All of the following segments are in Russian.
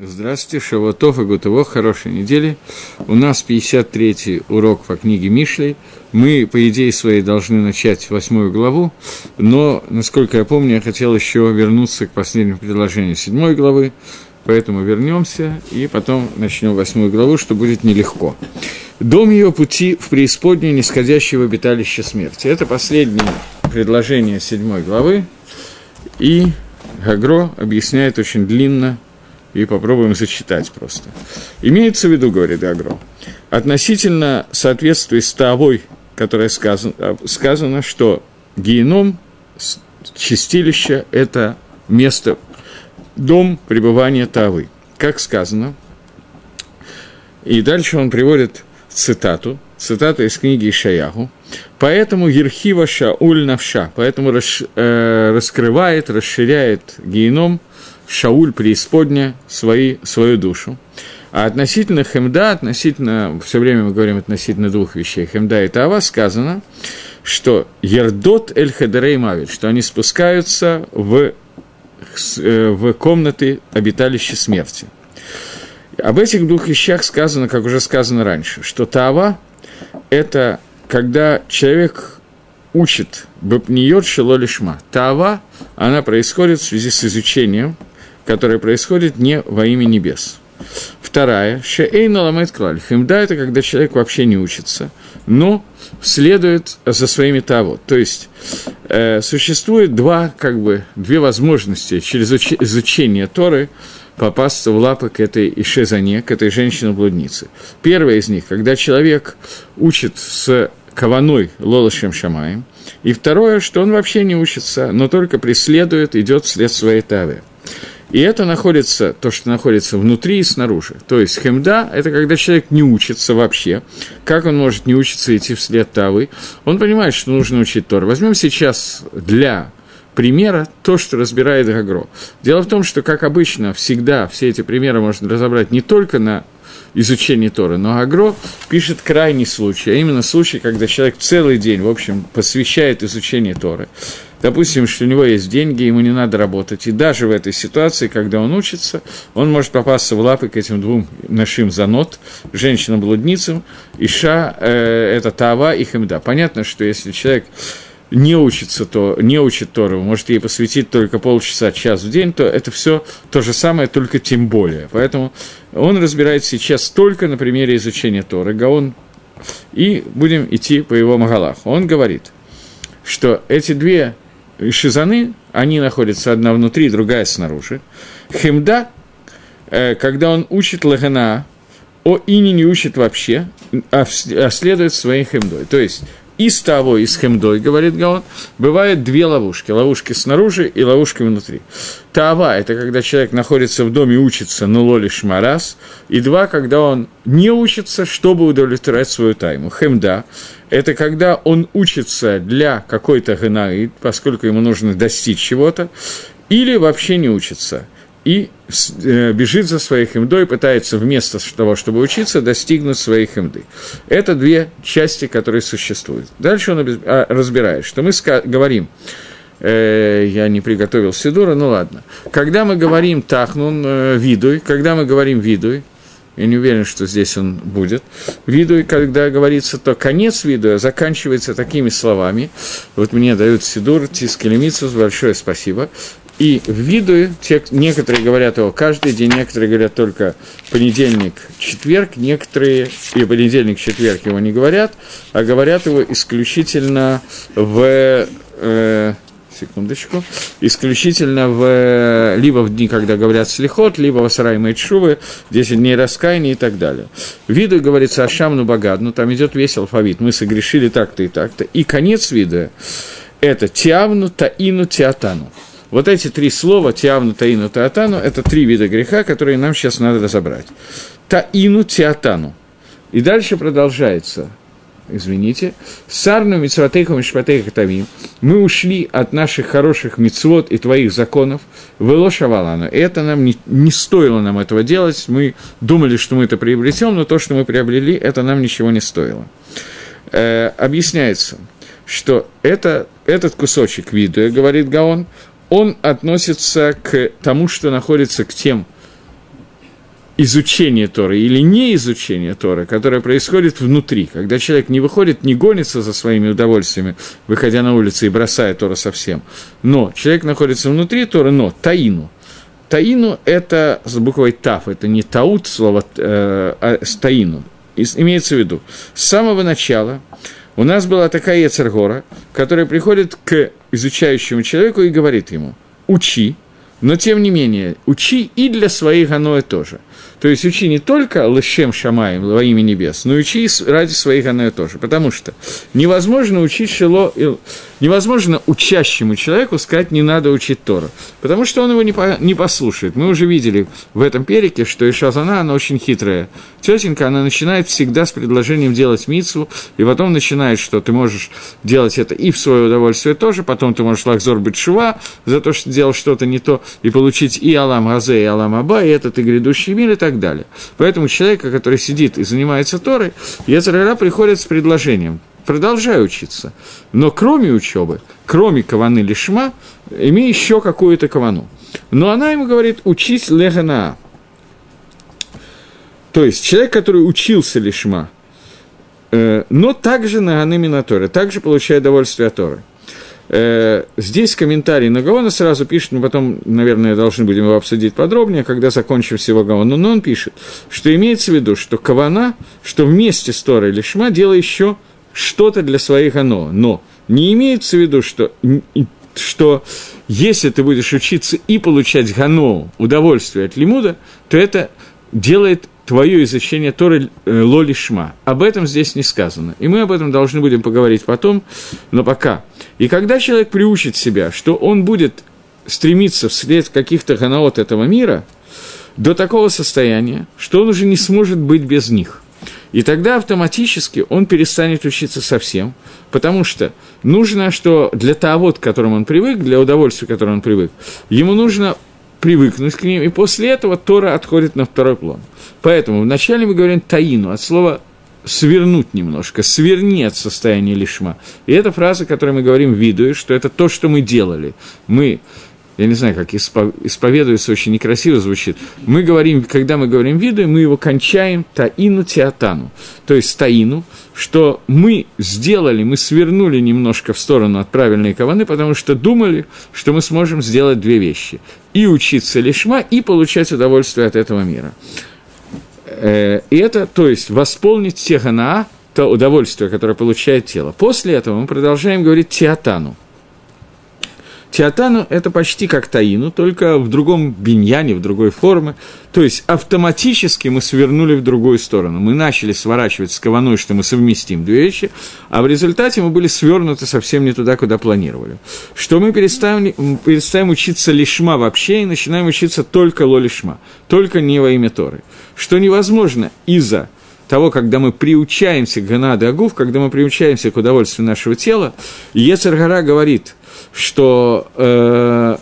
Здравствуйте, Шаватов и Гутово, хорошей недели. У нас 53-й урок по книге Мишлей. Мы, по идее своей, должны начать восьмую главу, но, насколько я помню, я хотел еще вернуться к последнему предложению седьмой главы, поэтому вернемся и потом начнем восьмую главу, что будет нелегко. Дом ее пути в преисподнюю нисходящего обиталища смерти. Это последнее предложение седьмой главы, и Гагро объясняет очень длинно и попробуем зачитать просто. Имеется в виду, говорит Агро, относительно соответствия с Тавой, которое сказано, сказано, что геном, чистилище – это место, дом пребывания Тавы. Как сказано, и дальше он приводит цитату, цитата из книги Ишаяху. «Поэтому Ерхива Шауль Навша», поэтому расш, э, раскрывает, расширяет геном Шауль преисподня свои, свою душу. А относительно Хемда, относительно, все время мы говорим относительно двух вещей, Хемда и Тава, сказано, что Ердот Эль Хедерей Мавит, что они спускаются в, э, в комнаты обиталища смерти. Об этих двух вещах сказано, как уже сказано раньше, что Тава – это когда человек учит Бапниот Шилолишма. Тава, она происходит в связи с изучением – которое происходит не во имя небес. Вторая, шеэйна ламет клаль. Химда – это когда человек вообще не учится, но следует за своими того. То есть, э, существует два, как бы, две возможности через изучение Торы попасться в лапы к этой Ишезане, к этой женщине-блуднице. Первая из них, когда человек учит с каваной Лолошем Шамаем, и второе, что он вообще не учится, но только преследует, идет вслед своей тавы. И это находится, то, что находится внутри и снаружи. То есть хемда – это когда человек не учится вообще. Как он может не учиться идти вслед Тавы? Он понимает, что нужно учить Тор. Возьмем сейчас для примера то, что разбирает Гагро. Дело в том, что, как обычно, всегда все эти примеры можно разобрать не только на изучении Торы, но Агро пишет крайний случай, а именно случай, когда человек целый день, в общем, посвящает изучению Торы допустим, что у него есть деньги, ему не надо работать, и даже в этой ситуации, когда он учится, он может попасться в лапы к этим двум нашим занот, женщинам-блудницам, Иша, э, это Тава и Хемда. Понятно, что если человек не учится, то не учит Тору, может ей посвятить только полчаса, час в день, то это все то же самое, только тем более. Поэтому он разбирает сейчас только на примере изучения Торы, Гаон, и будем идти по его Магалаху. Он говорит, что эти две шизаны, они находятся одна внутри, другая снаружи. Хемда, э, когда он учит лагана, о ини не учит вообще, а, а следует своей хемдой. То есть, из того, из хемдой, говорит Гаон, бывает две ловушки. Ловушки снаружи и ловушки внутри. Тава – это когда человек находится в доме и учится, но лолиш марас. И два, когда он не учится, чтобы удовлетворять свою тайму. Хемда – это когда он учится для какой-то генаид, поскольку ему нужно достичь чего-то, или вообще не учится – и э, бежит за своей химдой, пытается вместо того, чтобы учиться, достигнуть своей химды. Это две части, которые существуют. Дальше он а, разбирает, что мы говорим, э, я не приготовил Сидура, ну ладно. Когда мы говорим тахнун э, видуй, когда мы говорим видуй, я не уверен, что здесь он будет. Видуй, когда говорится, то конец видуя заканчивается такими словами. Вот мне дают Сидур, Тискелемицус, большое спасибо. И в виду, те, некоторые говорят его каждый день, некоторые говорят только понедельник, четверг, некоторые и понедельник, четверг его не говорят, а говорят его исключительно в... Э, секундочку, исключительно в, либо в дни, когда говорят слихот, либо в Сарай Майтшувы, 10 дней раскаяния и так далее. Виду говорится Ашамну Багадну, там идет весь алфавит, мы согрешили так-то и так-то. И конец вида – это Тиавну, Таину, Тиатану. Вот эти три слова, тиавну, таину, таатану, это три вида греха, которые нам сейчас надо разобрать. Таину, тиатану. И дальше продолжается, извините, сарну митцватейху мишпатейху тавим, мы ушли от наших хороших мицвод и твоих законов, вело шавалану. Это нам не, не стоило нам этого делать, мы думали, что мы это приобретем, но то, что мы приобрели, это нам ничего не стоило. Э, объясняется, что это, этот кусочек виду, говорит Гаон, он относится к тому, что находится к тем изучение Торы или не изучение Торы, которое происходит внутри, когда человек не выходит, не гонится за своими удовольствиями, выходя на улицу и бросая Тору совсем, но человек находится внутри Торы, но таину. Таину – это с буквой «тав», это не таут слово, э, а с таину. Имеется в виду, с самого начала у нас была такая Ецергора, которая приходит к изучающему человеку и говорит ему «учи», но тем не менее, учи и для своих аноэ тоже. То есть учи не только лышем шамаем во имя небес, но учи ради своих аноэ тоже. Потому что невозможно учить шило, невозможно учащему человеку сказать, не надо учить Тору. Потому что он его не, по, не послушает. Мы уже видели в этом перике, что и Шазана, она очень хитрая. Тетенька, она начинает всегда с предложением делать мицу, и потом начинает, что ты можешь делать это и в свое удовольствие тоже, потом ты можешь лахзор быть шува за то, что делал что-то не то, и получить и Алам Газе, и Алам Аба, и этот и грядущий мир, и так так далее. Поэтому человека, который сидит и занимается Торой, Ецарара приходит с предложением продолжай учиться. Но кроме учебы, кроме каваны лишма, имей еще какую-то кавану. Но она ему говорит, учись легана. То есть человек, который учился лишма, э, но также на Гаными Торы, также получает удовольствие от Торы. Э, здесь комментарий на Гаона сразу пишет, мы потом, наверное, должны будем его обсудить подробнее, когда закончим всего Гаона, но он пишет, что имеется в виду, что Кавана, что вместе с Торой или Шма делай еще что-то для своих Ано, но не имеется в виду, что, что если ты будешь учиться и получать Гано, удовольствие от лимуда, то это делает твое изучение Торы э, Лоли Шма. Об этом здесь не сказано. И мы об этом должны будем поговорить потом, но пока. И когда человек приучит себя, что он будет стремиться вслед каких-то ганаот этого мира, до такого состояния, что он уже не сможет быть без них. И тогда автоматически он перестанет учиться совсем, потому что нужно, что для того, к которому он привык, для удовольствия, к которому он привык, ему нужно привыкнуть к ним, и после этого Тора отходит на второй план. Поэтому вначале мы говорим таину, от слова свернуть немножко, сверни от состояния лишма. И это фраза, которую мы говорим виду, что это то, что мы делали. Мы я не знаю, как исповедуется, очень некрасиво звучит. Мы говорим, когда мы говорим виду, мы его кончаем таину театану, то есть таину, что мы сделали, мы свернули немножко в сторону от правильной каваны, потому что думали, что мы сможем сделать две вещи. И учиться лишма, и получать удовольствие от этого мира. Э, и это, то есть, восполнить теханаа, то удовольствие, которое получает тело. После этого мы продолжаем говорить театану – Теотану – это почти как таину, только в другом биньяне, в другой форме. То есть автоматически мы свернули в другую сторону. Мы начали сворачивать с кованой, что мы совместим две вещи, а в результате мы были свернуты совсем не туда, куда планировали. Что мы перестаем, перестаем учиться лишма вообще и начинаем учиться только лолишма, только не во имя Торы. Что невозможно из-за того, когда мы приучаемся к Ганады Агув, когда мы приучаемся к удовольствию нашего тела, Ецаргара говорит – что э,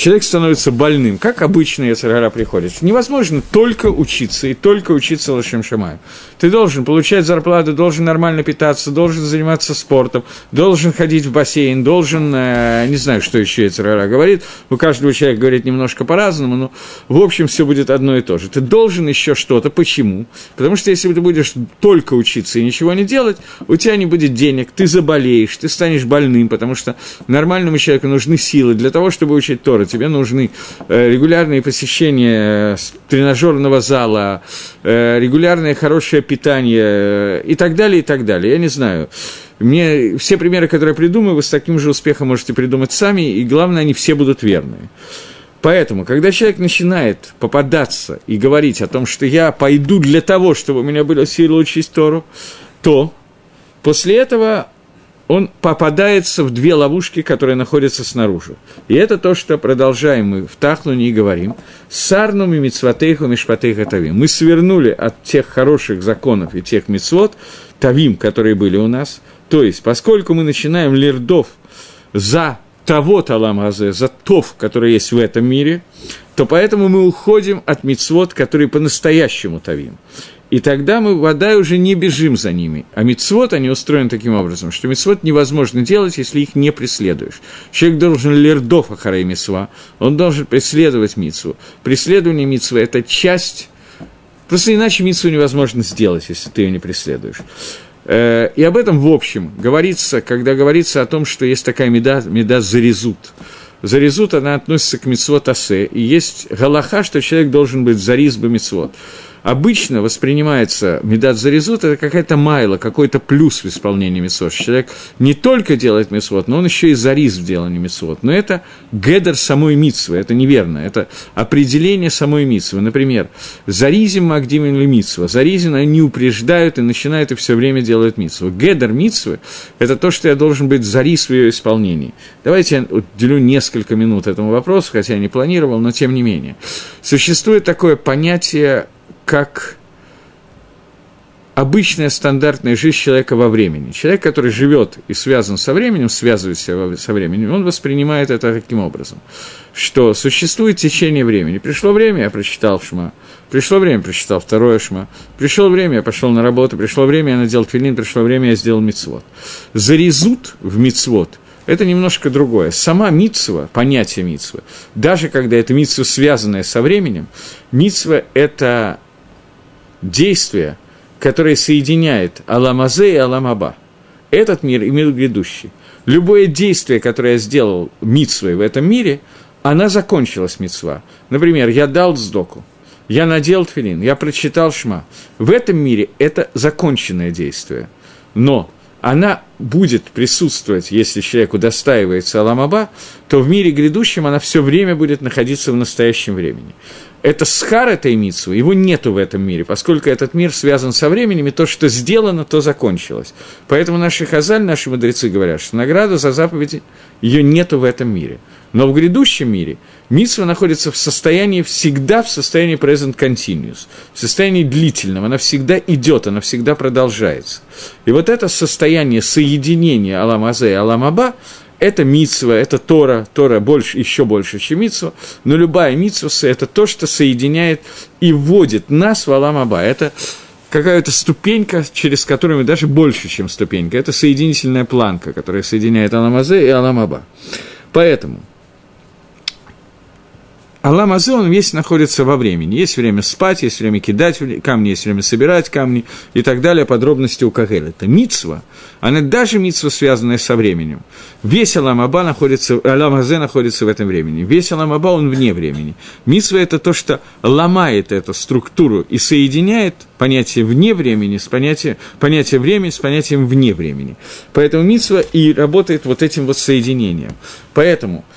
человек становится больным, как обычно Яцергара приходит. Невозможно только учиться и только учиться Лашем Шамаю. Ты должен получать зарплату, должен нормально питаться, должен заниматься спортом, должен ходить в бассейн, должен, э, не знаю, что еще Яцергара говорит, у каждого человека говорит немножко по-разному, но в общем все будет одно и то же. Ты должен еще что-то. Почему? Потому что если ты будешь только учиться и ничего не делать, у тебя не будет денег, ты заболеешь, ты станешь больным, потому что нормальному человеку нужны силы для того, чтобы учить Торы тебе нужны э, регулярные посещения тренажерного зала, э, регулярное хорошее питание э, и так далее, и так далее. Я не знаю. Мне все примеры, которые я придумаю, вы с таким же успехом можете придумать сами, и главное, они все будут верные. Поэтому, когда человек начинает попадаться и говорить о том, что я пойду для того, чтобы у меня были силы учить Тору, то после этого он попадается в две ловушки, которые находятся снаружи. И это то, что продолжаем мы в Тахлуне и говорим. Сарнум и мицватейху мишпатейха тавим. Мы свернули от тех хороших законов и тех мицвот, тавим, которые были у нас. То есть, поскольку мы начинаем лирдов за того талам за тов, который есть в этом мире, то поэтому мы уходим от мицвод, которые по-настоящему тавим. И тогда мы, вода, уже не бежим за ними. А мицвод, они устроены таким образом, что мицвод невозможно делать, если их не преследуешь. Человек должен лердов ахарей мицва, он должен преследовать мицву. Преследование мицвы – это часть Просто иначе митсу невозможно сделать, если ты ее не преследуешь. Э, и об этом, в общем, говорится, когда говорится о том, что есть такая меда, меда зарезут. Зарезут, она относится к митцвот асе, и есть галаха, что человек должен быть зариз бы митцвот обычно воспринимается медат зарезут, это какая-то майла, какой-то плюс в исполнении митцвот. Человек не только делает митцвот, но он еще и зарис в делании митцвот. Но это гедер самой митцвы, это неверно, это определение самой митцвы. Например, заризим магдимин ли митцва, заризим они упреждают и начинают и все время делают митцву. Гедер митцвы – это то, что я должен быть зарис в ее исполнении. Давайте я уделю несколько минут этому вопросу, хотя я не планировал, но тем не менее. Существует такое понятие как обычная стандартная жизнь человека во времени. Человек, который живет и связан со временем, связывается со временем, он воспринимает это таким образом, что существует течение времени. Пришло время, я прочитал Шма, пришло время, прочитал второе Шма, пришло время, я пошел на работу, пришло время, я надел твилин, пришло время, я сделал мицвод. Зарезут в мицвод – это немножко другое. Сама митсва, понятие митсвы, даже когда это митсва, связанная со временем, митсва – это действие, которое соединяет Аламазе и Аламаба. Этот мир и мир грядущий. Любое действие, которое я сделал митсвой в этом мире, она закончилась митсва. Например, я дал сдоку, я надел тфилин, я прочитал шма. В этом мире это законченное действие. Но она будет присутствовать, если человеку достаивается Аламаба, то в мире грядущем она все время будет находиться в настоящем времени это схар этой митсвы, его нету в этом мире, поскольку этот мир связан со временем, и то, что сделано, то закончилось. Поэтому наши хазаль, наши мудрецы говорят, что награда за заповеди, ее нету в этом мире. Но в грядущем мире митсва находится в состоянии, всегда в состоянии present continuous, в состоянии длительном, она всегда идет, она всегда продолжается. И вот это состояние соединения Аламазе и Аламаба, это митсва, это Тора, Тора больше, еще больше, чем митсва, но любая митсва – это то, что соединяет и вводит нас в Аламаба. Это какая-то ступенька, через которую мы даже больше, чем ступенька. Это соединительная планка, которая соединяет Аламазе и Аламаба. Поэтому Аллам Азе, он весь находится во времени. Есть время спать, есть время кидать камни, есть время собирать камни и так далее. Подробности у Кагель. Это мицва, она даже мицва, связанная со временем. Весь Аллам Аба находится, Аллам Азе находится в этом времени. Весь Аллам Аба, он вне времени. Мицва – это то, что ломает эту структуру и соединяет понятие вне времени с понятием, понятие времени с понятием вне времени. Поэтому мицва и работает вот этим вот соединением. Поэтому –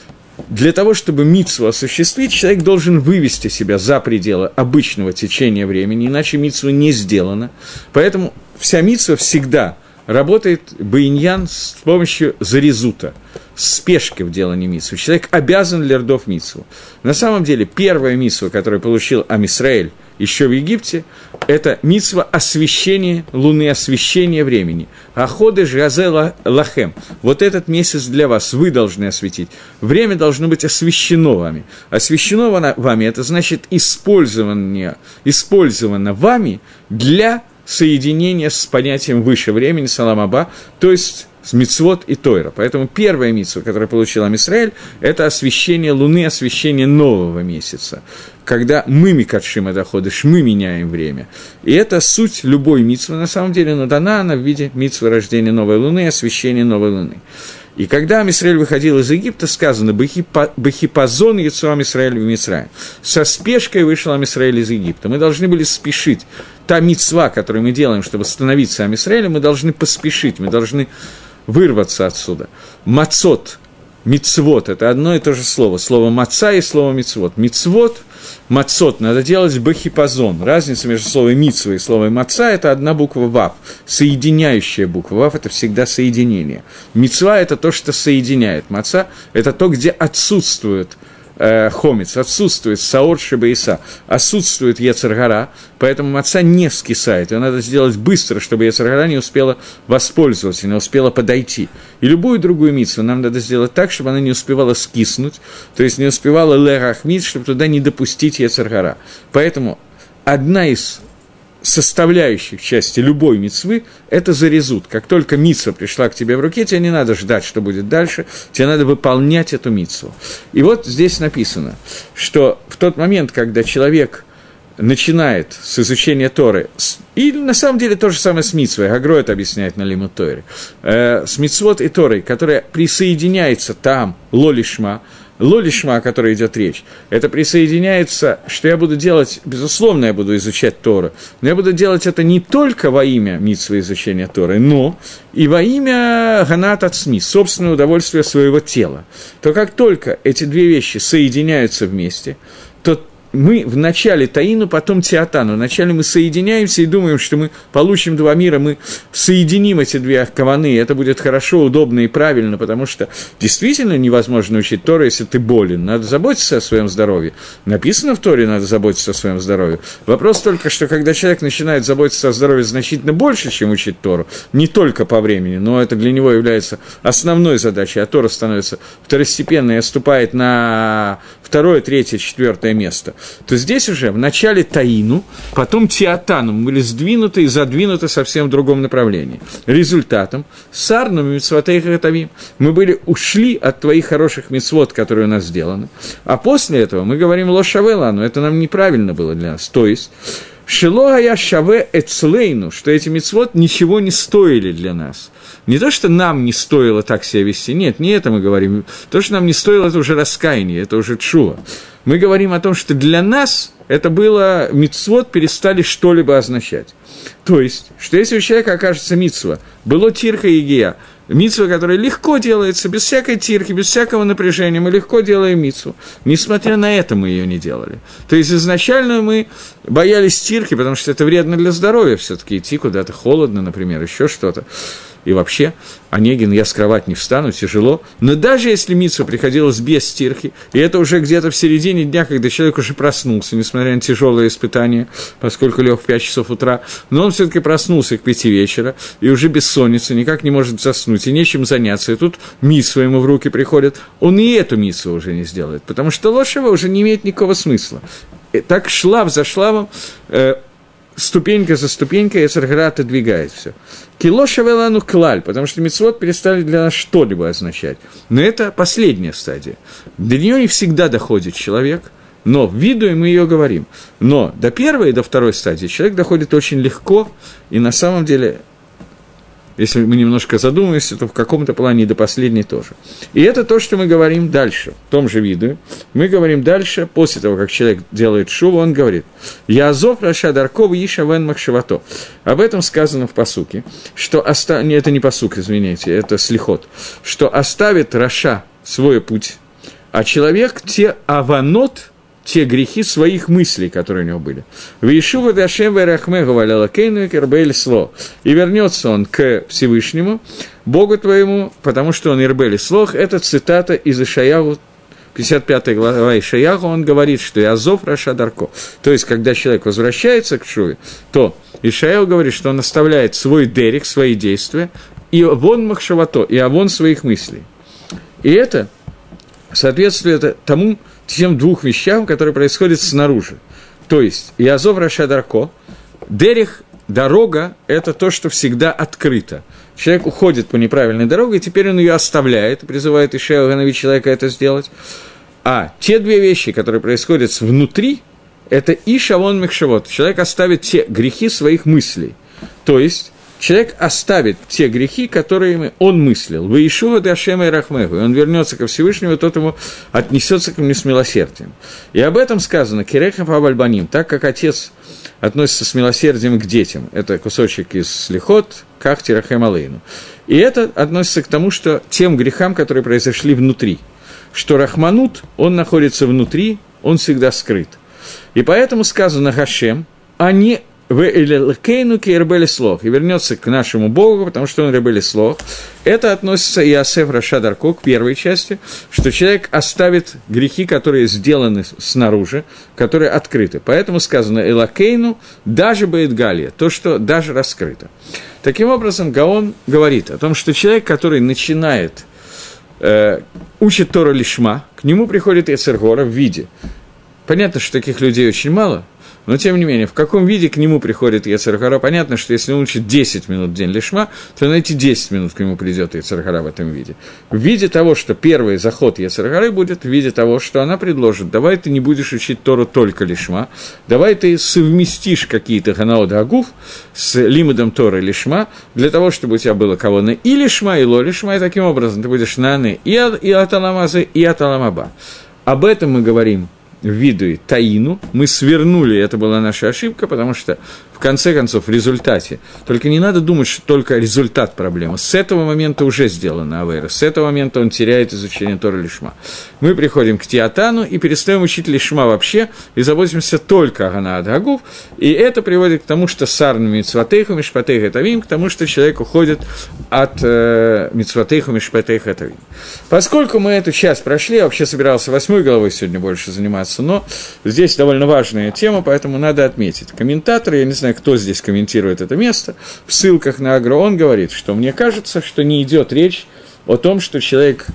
для того, чтобы митсу осуществить, человек должен вывести себя за пределы обычного течения времени, иначе митсу не сделано. Поэтому вся митсва всегда работает баиньян с помощью зарезута, спешки в делании митсу. Человек обязан лердов митсу. На самом деле, первая митсва, которую получил Амисраэль еще в Египте, это митсва освещения луны, освещения времени. Аходы жгазе лахем. Вот этот месяц для вас, вы должны осветить. Время должно быть освещено вами. Освещено вами, это значит использование, использовано вами для соединения с понятием выше времени, саламаба, то есть с мицвод и Тойра. Поэтому первая мицва, которую получил Амисраэль, это освещение Луны, освещение нового месяца. Когда мы Микадшим доходишь, мы меняем время. И это суть любой мицвы, на самом деле, но дана она в виде мицвы рождения новой Луны, освещения новой Луны. И когда Амисраэль выходил из Египта, сказано «Бахипазон Яцуам Исраэль в Мисраиль». Со спешкой вышел Амисраэль из Египта. Мы должны были спешить. Та мицва, которую мы делаем, чтобы становиться Амисраэлем, мы должны поспешить, мы должны вырваться отсюда. Мацот, мицвод – это одно и то же слово. Слово маца и слово мицвод. Мицвод, мацот надо делать бахипазон. Разница между словом мицва и словом маца – это одна буква вав, соединяющая буква. Вав – это всегда соединение. Мицва – это то, что соединяет. Маца – это то, где отсутствует – э, хомец, отсутствует саор шибаиса, отсутствует ецаргара, поэтому маца не скисает. Ее надо сделать быстро, чтобы ецаргара не успела воспользоваться, не успела подойти. И любую другую мицу нам надо сделать так, чтобы она не успевала скиснуть, то есть не успевала лерахмит, чтобы туда не допустить ецаргара. Поэтому одна из составляющих части любой мицвы – это зарезут. Как только мицва пришла к тебе в руке, тебе не надо ждать, что будет дальше, тебе надо выполнять эту мицву. И вот здесь написано, что в тот момент, когда человек начинает с изучения Торы, и на самом деле то же самое с Митсвой, Агро это объясняет на Лиму Торе, э, с Митсвот и Торой, которая присоединяется там, Лолишма, Лолишма, о которой идет речь, это присоединяется, что я буду делать, безусловно, я буду изучать Тору, но я буду делать это не только во имя Митсвы изучения Торы, но и во имя Ганат от СМИ, собственное удовольствие своего тела. То как только эти две вещи соединяются вместе, мы в начале Таину, потом Театану. Вначале мы соединяемся и думаем, что мы получим два мира, мы соединим эти две каваны, это будет хорошо, удобно и правильно, потому что действительно невозможно учить Тору, если ты болен. Надо заботиться о своем здоровье. Написано в Торе, надо заботиться о своем здоровье. Вопрос только, что когда человек начинает заботиться о здоровье значительно больше, чем учить Тору, не только по времени, но это для него является основной задачей, а Тора становится второстепенной и отступает на второе, третье, четвертое место, то здесь уже в начале Таину, потом Театану мы были сдвинуты и задвинуты совсем в другом направлении. Результатом Сарном и Митсватейхатавим мы были ушли от твоих хороших мецвод, которые у нас сделаны. А после этого мы говорим Лошавела, но это нам неправильно было для нас. То есть, Шило я шаве эцлейну, что эти мецвод ничего не стоили для нас. Не то, что нам не стоило так себя вести, нет, не это мы говорим. То, что нам не стоило, это уже раскаяние, это уже чува. Мы говорим о том, что для нас это было, мицвод перестали что-либо означать. То есть, что если у человека окажется мицва, было тирха и гия, мицва, которая легко делается, без всякой тирки, без всякого напряжения, мы легко делаем мицву. Несмотря на это мы ее не делали. То есть, изначально мы боялись тирки, потому что это вредно для здоровья все-таки идти куда-то холодно, например, еще что-то и вообще, Онегин, я с кровати не встану, тяжело. Но даже если Митсу приходилось без стирки, и это уже где-то в середине дня, когда человек уже проснулся, несмотря на тяжелое испытание, поскольку лег в 5 часов утра, но он все-таки проснулся к 5 вечера, и уже бессонница, никак не может заснуть, и нечем заняться, и тут Митсу ему в руки приходит, он и эту Митсу уже не сделает, потому что лошава уже не имеет никакого смысла. Так шлав за шлавом, э, ступенька за ступенькой Эцергара отодвигает все. Кило шавелану клаль, потому что мецвод перестали для нас что-либо означать. Но это последняя стадия. До нее не всегда доходит человек, но в виду и мы ее говорим. Но до первой и до второй стадии человек доходит очень легко, и на самом деле если мы немножко задумаемся, то в каком-то плане и до последней тоже. И это то, что мы говорим дальше, в том же виду. Мы говорим дальше, после того, как человек делает шуву, он говорит, «Я азов раша дарков иша вен махшевато». Об этом сказано в посуке, что оста... не, это не посук, извините, это слихот, что оставит раша свой путь, а человек те аванот – те грехи своих мыслей, которые у него были. Вишува Дашем Верахме говорила Кейну Кербель Сло. И вернется он к Всевышнему, Богу твоему, потому что он Ирбель Слох. Это цитата из Ишаяву 55 глава Ишаяху, он говорит, что Язов Раша Дарко. То есть, когда человек возвращается к Шуве, то Ишаяу говорит, что он оставляет свой дерек, свои действия, и вон Махшавато, и авон своих мыслей. И это соответствует тому, тем двух вещам, которые происходят снаружи. То есть, Язов Рашадарко, Дерех, дорога – это то, что всегда открыто. Человек уходит по неправильной дороге, и теперь он ее оставляет, призывает Ишея Ганови человека это сделать. А те две вещи, которые происходят внутри, это Ишавон Мехшавот. Человек оставит те грехи своих мыслей. То есть, человек оставит те грехи, которые он мыслил. Вы Ишува Дашема и Рахмеху, и он вернется ко Всевышнему, тот ему отнесется к нему с милосердием. И об этом сказано Киреха Павальбаним, так как отец относится с милосердием к детям. Это кусочек из Лихот, Кахти Рахем Алейну. И это относится к тому, что тем грехам, которые произошли внутри. Что Рахманут, он находится внутри, он всегда скрыт. И поэтому сказано Хашем, а не в Элькейну Кербели Слох, и вернется к нашему Богу, потому что он Ребели Слох. Это относится и Асеф Рашадарко к первой части, что человек оставит грехи, которые сделаны снаружи, которые открыты. Поэтому сказано Элакейну, даже Баидгалия, то, что даже раскрыто. Таким образом, Гаон говорит о том, что человек, который начинает э, учит Тора Лишма, к нему приходит Эцергора в виде. Понятно, что таких людей очень мало – Но, тем не менее, в каком виде к нему приходит Ецархара? Понятно, что если он учит 10 минут в день лишма, то на эти 10 минут к нему придет Ецархара в этом виде. В виде того, что первый заход Ецархары будет в виде того, что она предложит, давай ты не будешь учить Тору только лишма, давай ты совместишь какие-то ханаоды агуф с лимудом Торы лишма, для того, чтобы у тебя было кого на и лишма, и ло лишма, и таким образом ты будешь на и, и от Аламазы, и от Аламаба. Об этом мы говорим в виду Таину. Мы свернули, это была наша ошибка, потому что конце концов, в результате. Только не надо думать, что только результат проблемы. С этого момента уже сделана Авера. С этого момента он теряет изучение Тора Лишма. Мы приходим к Тиатану и перестаем учить Лишма вообще, и заботимся только о Ганаат Гагув. И это приводит к тому, что сарну митцватейху мишпатейх тавим, к тому, что человек уходит от э, митцватейху мишпатейх тавим. Поскольку мы эту часть прошли, я вообще собирался восьмой головой сегодня больше заниматься, но здесь довольно важная тема, поэтому надо отметить. Комментаторы, я не знаю, кто здесь комментирует это место, в ссылках на Агро он говорит, что мне кажется, что не идет речь о том, что человек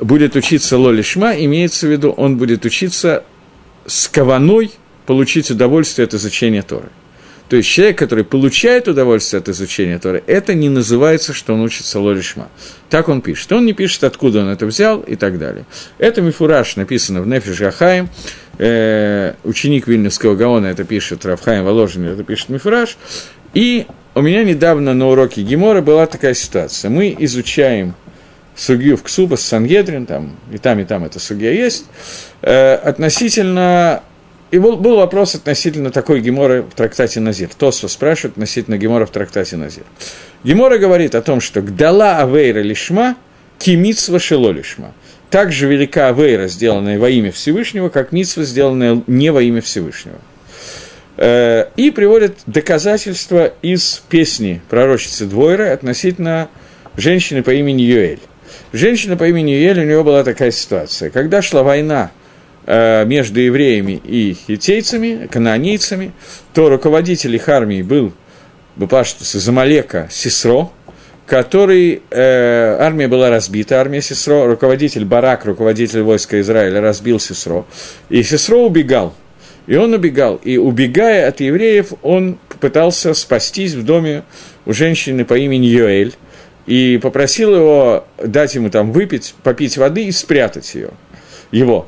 будет учиться лолишма, имеется в виду, он будет учиться с каваной получить удовольствие от изучения Торы. То есть человек, который получает удовольствие от изучения Торы, это не называется, что он учится лолишма. Так он пишет. Он не пишет, откуда он это взял и так далее. Это мифураж написано в Нефиш Гахаим, э, ученик Вильнюсского Гаона это пишет, Рафхаим Воложин это пишет Мифураж. И у меня недавно на уроке Гемора была такая ситуация. Мы изучаем сугью в Ксуба с Сангедрин, там и там, и там эта сугья есть, э, относительно... И был, был вопрос относительно такой Геморы в трактате Назир. Тосфа спрашивает относительно Гемора в трактате Назир. Гемора говорит о том, что «Гдала авейра лишма, кимитсва шело лишма» так же велика авейра, сделанная во имя Всевышнего, как митсва, сделанная не во имя Всевышнего. Э, и приводят доказательства из песни пророчицы Двойры относительно женщины по имени Юэль. Женщина по имени Юэль, у нее была такая ситуация. Когда шла война между евреями и хитейцами, канонийцами, то руководитель их армии был Бапаштус из Амалека Сисро, который э, армия была разбита, армия Сесро, руководитель Барак, руководитель войска Израиля, разбил Сесро, и Сесро убегал. И он убегал. И убегая от евреев, он пытался спастись в доме у женщины по имени Йоэль, и попросил его дать ему там выпить, попить воды и спрятать ее, его.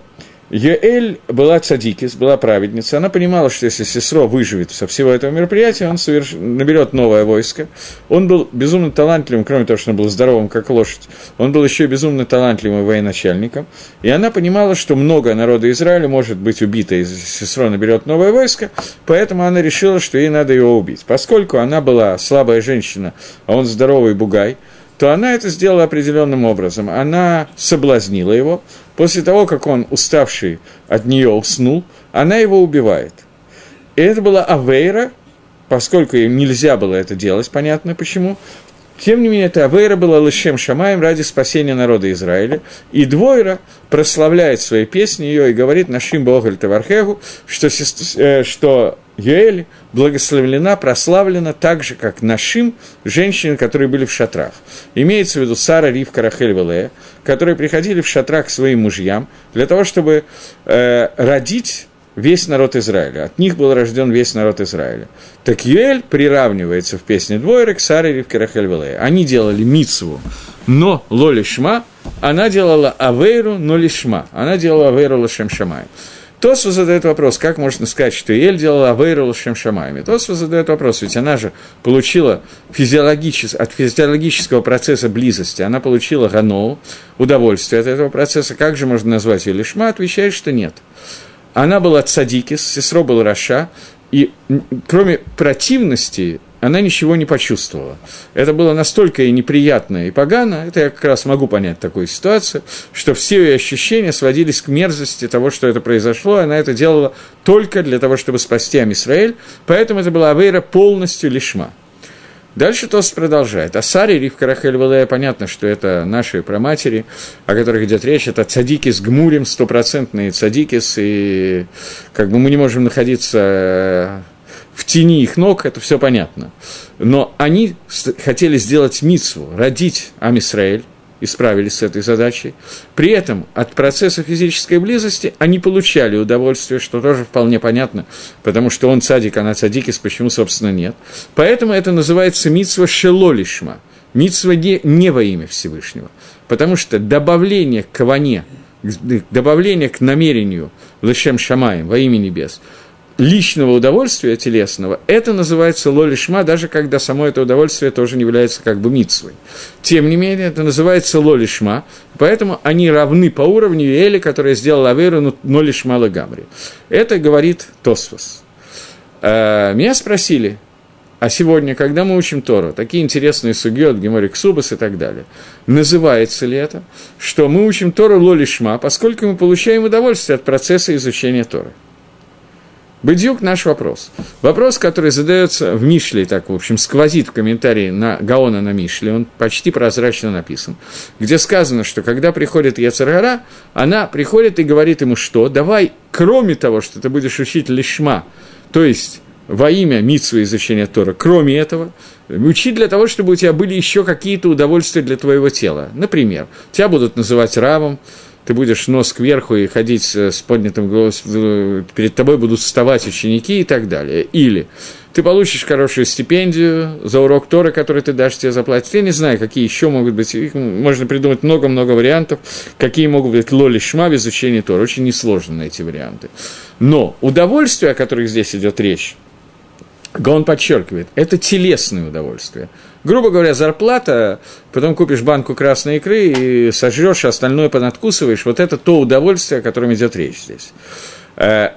Еэль была цадикис, была праведница. Она понимала, что если Сесро выживет со всего этого мероприятия, он соверш... наберет новое войско. Он был безумно талантливым, кроме того, что он был здоровым, как лошадь. Он был еще безумно талантливым военачальником. И она понимала, что много народа Израиля может быть убито, если Сесро наберет новое войско. Поэтому она решила, что ей надо его убить. Поскольку она была слабая женщина, а он здоровый бугай – то она это сделала определенным образом. Она соблазнила его. После того, как он, уставший от нее, уснул, она его убивает. И это была Авейра, поскольку им нельзя было это делать, понятно почему. Тем не менее, это Авейра была Лышем Шамаем ради спасения народа Израиля. И Двойра прославляет своей песни ее и говорит Нашим Богаль Тавархегу, что, э, что Юэль благословлена, прославлена так же, как Нашим, женщины, которые были в шатрах. Имеется в виду Сара, Ривка, Рахель, Велея, которые приходили в шатрах к своим мужьям для того, чтобы э, родить весь народ Израиля. От них был рожден весь народ Израиля. Так Юэль приравнивается в песне Двойры к Саре, Ривке, Рахель, Велея. Они делали мицву, но лолишма, она делала авейру, но лишма. Она делала авейру лошем шамай. Тосфа задает вопрос, как можно сказать, что Ель делала Авейру Лашем Шамаями. Тосфа задает вопрос, ведь она же получила физиологичес... от физиологического процесса близости, она получила ганоу, удовольствие от этого процесса. Как же можно назвать ее Лишма? Отвечает, что нет. Она была цадикис, сестро был Раша, и кроме противности она ничего не почувствовала. Это было настолько и неприятно, и погано, это я как раз могу понять такую ситуацию, что все ее ощущения сводились к мерзости того, что это произошло, она это делала только для того, чтобы спасти Амисраэль, поэтому это была Авейра полностью лишма. Дальше Тос продолжает. А Сари, Ривка Рахель Валея, понятно, что это наши проматери, о которых идет речь, это цадики с гмурем, стопроцентные цадикис, и как бы мы не можем находиться в тени их ног, это все понятно. Но они хотели сделать мицву, родить Амисраэль, и справились с этой задачей. При этом от процесса физической близости они получали удовольствие, что тоже вполне понятно, потому что он цадик, она цадикис, почему, собственно, нет. Поэтому это называется митсва шелолишма, митсва не, не во имя Всевышнего. Потому что добавление к каване, добавление к намерению Лешем Шамаем во имя небес – личного удовольствия телесного, это называется лолишма, даже когда само это удовольствие тоже не является как бы митсвой. Тем не менее, это называется лолишма, поэтому они равны по уровню Эли, которая сделала Аверу, но лишма лагамри. Это говорит Тосфос. А, меня спросили, а сегодня, когда мы учим Тору, такие интересные сугиот, геморик субас и так далее, называется ли это, что мы учим Тору лолишма, поскольку мы получаем удовольствие от процесса изучения Торы? Бедюк наш вопрос. Вопрос, который задается в Мишле, так, в общем, сквозит в комментарии на Гаона на Мишле, он почти прозрачно написан, где сказано, что когда приходит Яцергара, она приходит и говорит ему, что давай, кроме того, что ты будешь учить лишма, то есть во имя Митсу изучения Тора, кроме этого, учи для того, чтобы у тебя были еще какие-то удовольствия для твоего тела. Например, тебя будут называть рабом, ты будешь нос кверху и ходить с поднятым голосом, перед тобой будут вставать ученики и так далее. Или ты получишь хорошую стипендию за урок Тора, который ты дашь, тебе заплатить. Я не знаю, какие еще могут быть, их можно придумать много-много вариантов, какие могут быть лоли шма в изучении Тора. Очень несложно найти варианты. Но удовольствие, о которых здесь идет речь, он подчеркивает, это телесное удовольствие. Грубо говоря, зарплата, потом купишь банку красной икры и сожрешь, а остальное понадкусываешь. Вот это то удовольствие, о котором идет речь здесь. Э,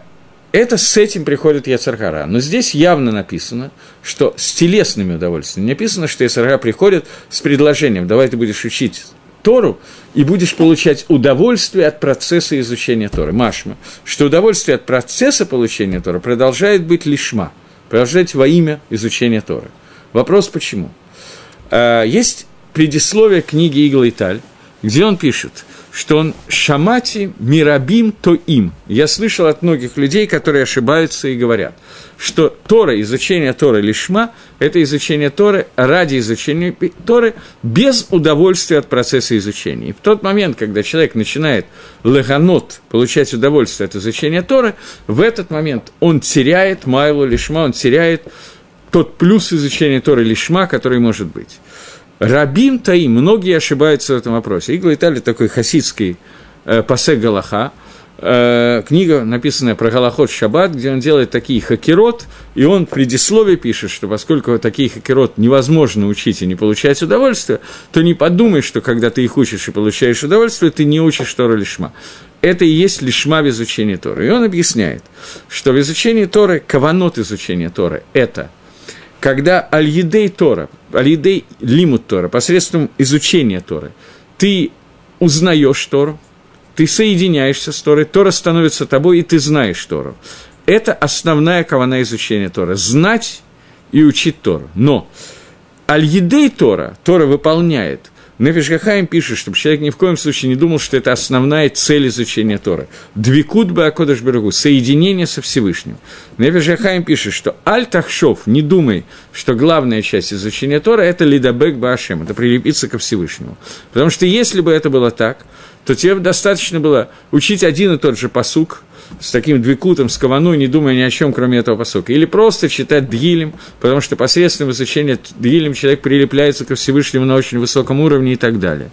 это с этим приходит Яцаргара. Но здесь явно написано, что с телесными удовольствиями. Написано, что Яцаргара приходит с предложением, давай ты будешь учить Тору и будешь получать удовольствие от процесса изучения Торы. Машма. Что удовольствие от процесса получения Торы продолжает быть лишма, продолжать во имя изучения Торы. Вопрос почему? Э, есть предисловие книги Игла и Таль, где он пишет, что он «шамати мирабим то им». Я слышал от многих людей, которые ошибаются и говорят, что Тора, изучение Торы лишма – это изучение Торы ради изучения Торы без удовольствия от процесса изучения. И в тот момент, когда человек начинает леганот, получать удовольствие от изучения Торы, в этот момент он теряет майлу лишма, он теряет тот плюс изучения Торы лишма, который может быть. Рабим Таим, многие ошибаются в этом вопросе. Игла Италия такой хасидский э, пасек Галаха, э, книга, написанная про Галахот Шаббат, где он делает такие хакерот, и он в предисловии пишет, что поскольку такие хакерот невозможно учить и не получать удовольствие, то не подумай, что когда ты их учишь и получаешь удовольствие, ты не учишь Тору лишма. Это и есть лишма в изучении Торы. И он объясняет, что в изучении Торы, каванот изучения Торы – это – когда аль-едей Тора, аль-едей лимут Тора, посредством изучения Торы, ты узнаешь Тору, ты соединяешься с Торой, Тора становится тобой, и ты знаешь Тору. Это основная кавана изучения Тора – знать и учить Тору. Но аль-едей Тора, Тора выполняет – Нефиш Гахаим пишет, чтобы человек ни в коем случае не думал, что это основная цель изучения Торы. Двикут бы Акодыш Берегу, соединение со Всевышним. Нефиш Гахаим пишет, что Аль Тахшов, не думай, что главная часть изучения Тора – это Лидабек Башем, это прилепиться ко Всевышнему. Потому что если бы это было так, то тебе достаточно было учить один и тот же посук, с таким двикутом, с каваной, не думая ни о чем, кроме этого посока. Или просто читать дгилем, потому что посредством изучения дгилем человек прилепляется ко Всевышнему на очень высоком уровне и так далее.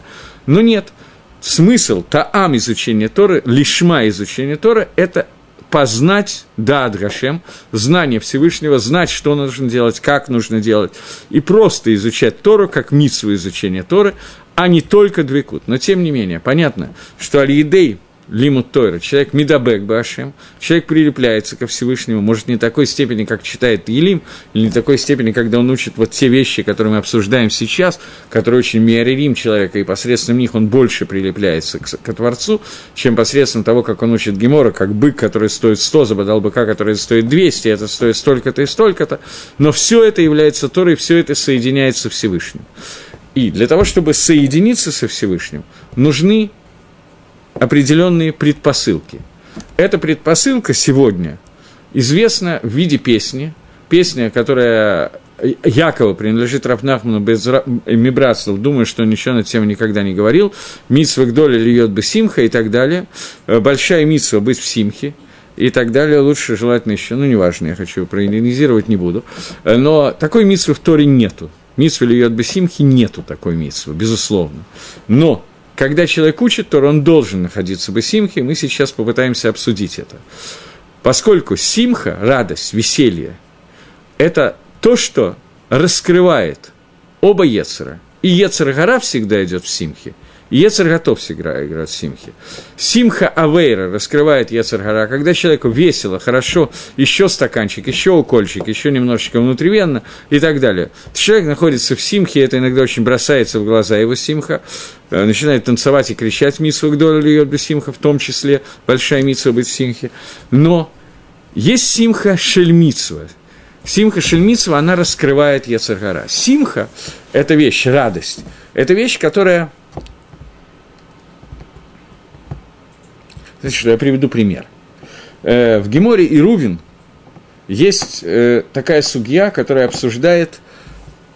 Но нет, смысл таам изучения Торы, лишма изучения Торы – это познать да Гашем, знание Всевышнего, знать, что нужно делать, как нужно делать, и просто изучать Тору, как митсву изучения Торы, а не только двекут. Но тем не менее, понятно, что Алиидей лимут Тойра, человек Мидабек Башем, человек прилепляется ко Всевышнему, может, не такой степени, как читает Елим, или не такой степени, когда он учит вот те вещи, которые мы обсуждаем сейчас, которые очень миарерим человека, и посредством них он больше прилепляется к, к Творцу, чем посредством того, как он учит Гемора, как бык, который стоит 100, забодал быка, который стоит 200, это стоит столько-то и столько-то, но все это является Торой, все это соединяется Всевышним. И для того, чтобы соединиться со Всевышним, нужны определенные предпосылки. Эта предпосылка сегодня известна в виде песни, песня, которая Якова принадлежит Рафнахману Мибрацлов, думаю, что ничего на тему никогда не говорил, митсва Гдоля льет бы Симха и так далее, э, большая митсва быть в Симхе, и так далее, лучше желательно еще, ну, неважно, я хочу проанализировать не буду, э, но такой митсвы в Торе нету, митсвы льет бы Симхи нету такой митсвы, безусловно, но когда человек учит Тор, он должен находиться в Симхе, мы сейчас попытаемся обсудить это. Поскольку Симха, радость, веселье, это то, что раскрывает оба Ецера. И Ецер всегда идет в Симхе, и Ецер готов всегда играть в Симхе. Симха Авейра раскрывает Ецер когда человеку весело, хорошо, еще стаканчик, еще укольчик, еще немножечко внутривенно и так далее. Человек находится в Симхе, это иногда очень бросается в глаза его Симха, э, начинает танцевать и кричать Митсу Гдоля льет Симха, в том числе большая Митсва быть в Симхе. Но есть Симха Шельмитсва, Симха Шельмитсва, она раскрывает Яцергара. Симха – это вещь, радость. Это вещь, которая... Значит, я приведу пример. Э, в Геморе и Рувин есть э, такая судья, которая обсуждает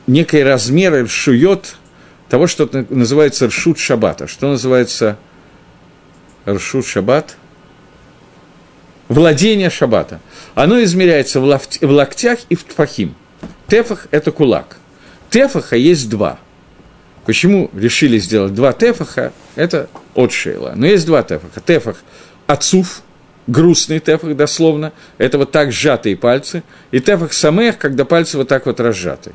некий размер ршует того, что называется ршут шабата. Что называется ршут шабат? Владение шабата – оно измеряется в локтях и в тфахим. Тефах – это кулак. Тефаха есть два. Почему решили сделать два тефаха? Это от Шейла. Но есть два тефаха. Тефах – отцув, грустный тефах дословно, это вот так сжатые пальцы, и тефах самех, когда пальцы вот так вот разжаты.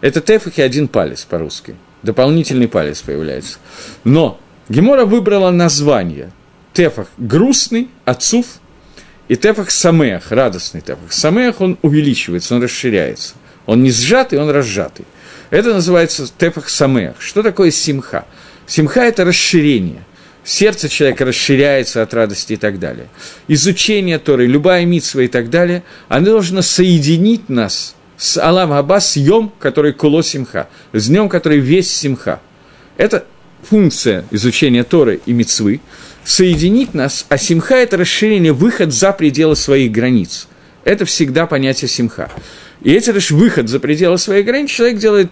Это тефах и один палец по-русски. Дополнительный палец появляется. Но Гемора выбрала название. Тефах – грустный, отцув – и тефах самех, радостный тефах. Самех, он увеличивается, он расширяется. Он не сжатый, он разжатый. Это называется тефах самех. Что такое симха? Симха – это расширение. Сердце человека расширяется от радости и так далее. Изучение Торы, любая митсва и так далее, оно должно соединить нас с Алам Аббас, с Йом, который куло симха, с днем, который весь симха. Это функция изучения Торы и мицвы, соединить нас, а симха – это расширение, выход за пределы своих границ. Это всегда понятие симха. И это лишь выход за пределы своих границ человек делает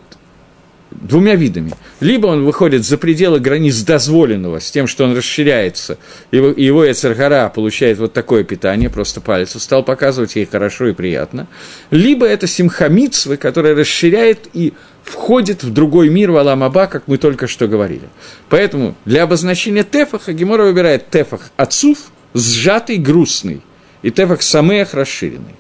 двумя видами. Либо он выходит за пределы границ дозволенного, с тем, что он расширяется, и его, Эцергара получает вот такое питание, просто палец стал показывать ей хорошо и приятно. Либо это симхамитсвы, которое расширяет и входит в другой мир в Аламаба, как мы только что говорили. Поэтому для обозначения тефаха Гемора выбирает тефах отцув, сжатый, грустный, и тефах самех расширенный.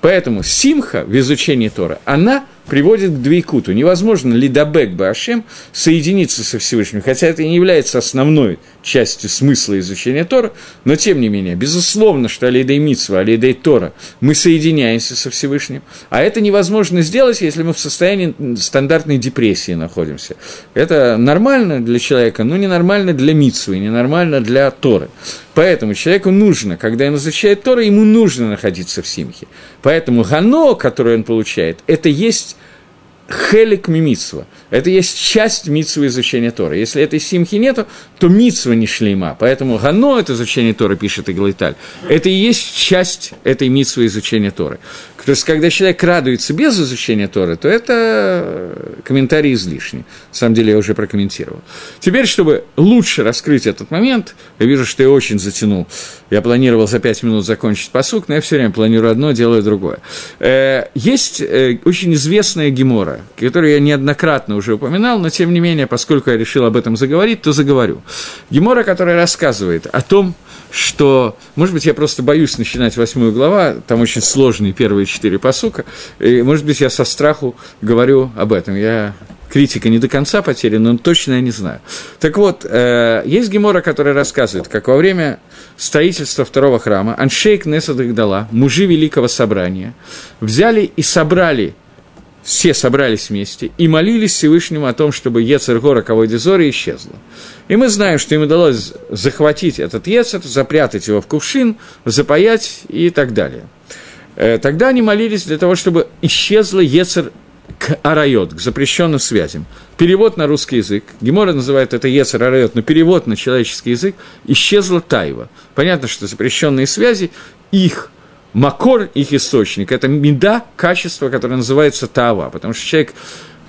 Поэтому симха в изучении Тора, она приводит к двейкуту. Невозможно ли дабек Башем соединиться со Всевышним, хотя это не является основной частью смысла изучения Тора, но тем не менее, безусловно, что Алидей Митсва, Алидей Тора, мы соединяемся со Всевышним, а это невозможно сделать, если мы в состоянии стандартной депрессии находимся. Это нормально для человека, но ненормально для Митсвы, ненормально для Торы. Поэтому человеку нужно, когда он изучает Тора, ему нужно находиться в Симхе. Поэтому гано, которое он получает, это есть хелик мимитсва. Это есть часть митсвы изучения Тора. Если этой симхи нету, то митсва не шлейма. Поэтому гано это изучение Тора, пишет Иглайталь. Это и есть часть этой митсвы изучения Торы. То есть, когда человек радуется без изучения Торы, то это комментарий излишний. На самом деле, я уже прокомментировал. Теперь, чтобы лучше раскрыть этот момент, я вижу, что я очень затянул. Я планировал за пять минут закончить посук, но я все время планирую одно, делаю другое. Э, есть э, очень известная гемора, которую я неоднократно уже упоминал, но тем не менее, поскольку я решил об этом заговорить, то заговорю. Гемора, которая рассказывает о том, что, может быть, я просто боюсь начинать восьмую глава, там очень сложные первые четыре посука, и, может быть, я со страху говорю об этом. Я критика не до конца потеряна, но точно я не знаю. Так вот, э, есть гемора, которая рассказывает, как во время строительства второго храма Аншейк Несад Дала, мужи Великого Собрания, взяли и собрали все собрались вместе и молились Всевышнему о том, чтобы Ецергора Каводизора исчезла. И мы знаем, что им удалось захватить этот Ецер, запрятать его в кувшин, запаять и так далее. Э, тогда они молились для того, чтобы исчезла Ецер к арайот, к запрещенным связям. Перевод на русский язык, Гемора называет это Ецер арайот, но перевод на человеческий язык, исчезла тайва. Понятно, что запрещенные связи, их макор их источник – это меда, качество, которое называется тава, потому что человек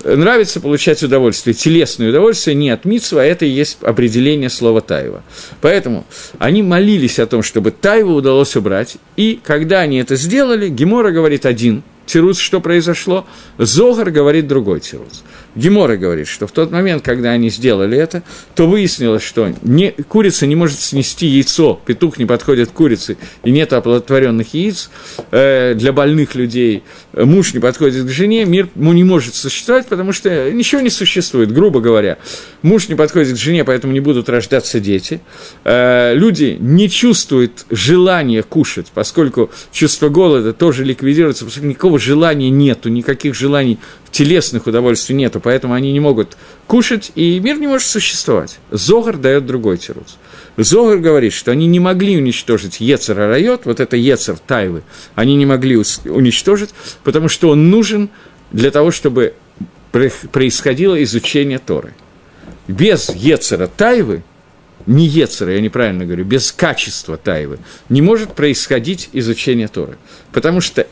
нравится получать удовольствие, телесное удовольствие не от митсва, а это и есть определение слова Таева. Поэтому они молились о том, чтобы Таеву удалось убрать, и когда они это сделали, Гемора говорит один – тирус, что произошло, Зогар говорит другой тирус. Гемора говорит, что в тот момент, когда они сделали это, то выяснилось, что не, курица не может снести яйцо, петух не подходит к курице, и нет оплодотворенных яиц э, для больных людей, муж не подходит к жене, мир ему не может существовать, потому что ничего не существует, грубо говоря. Муж не подходит к жене, поэтому не будут рождаться дети. Э, люди не чувствуют желания кушать, поскольку чувство голода тоже ликвидируется, поскольку никакого желания нету, никаких желаний телесных удовольствий нету, поэтому они не могут кушать, и мир не может существовать. Зогар дает другой тирус. Зогар говорит, что они не могли уничтожить Ецер Райот, вот это Ецер Тайвы, они не могли уничтожить, потому что он нужен для того, чтобы происходило изучение Торы. Без Ецера Тайвы, не Ецера, я неправильно говорю, без качества Тайвы, не может происходить изучение Торы. Потому что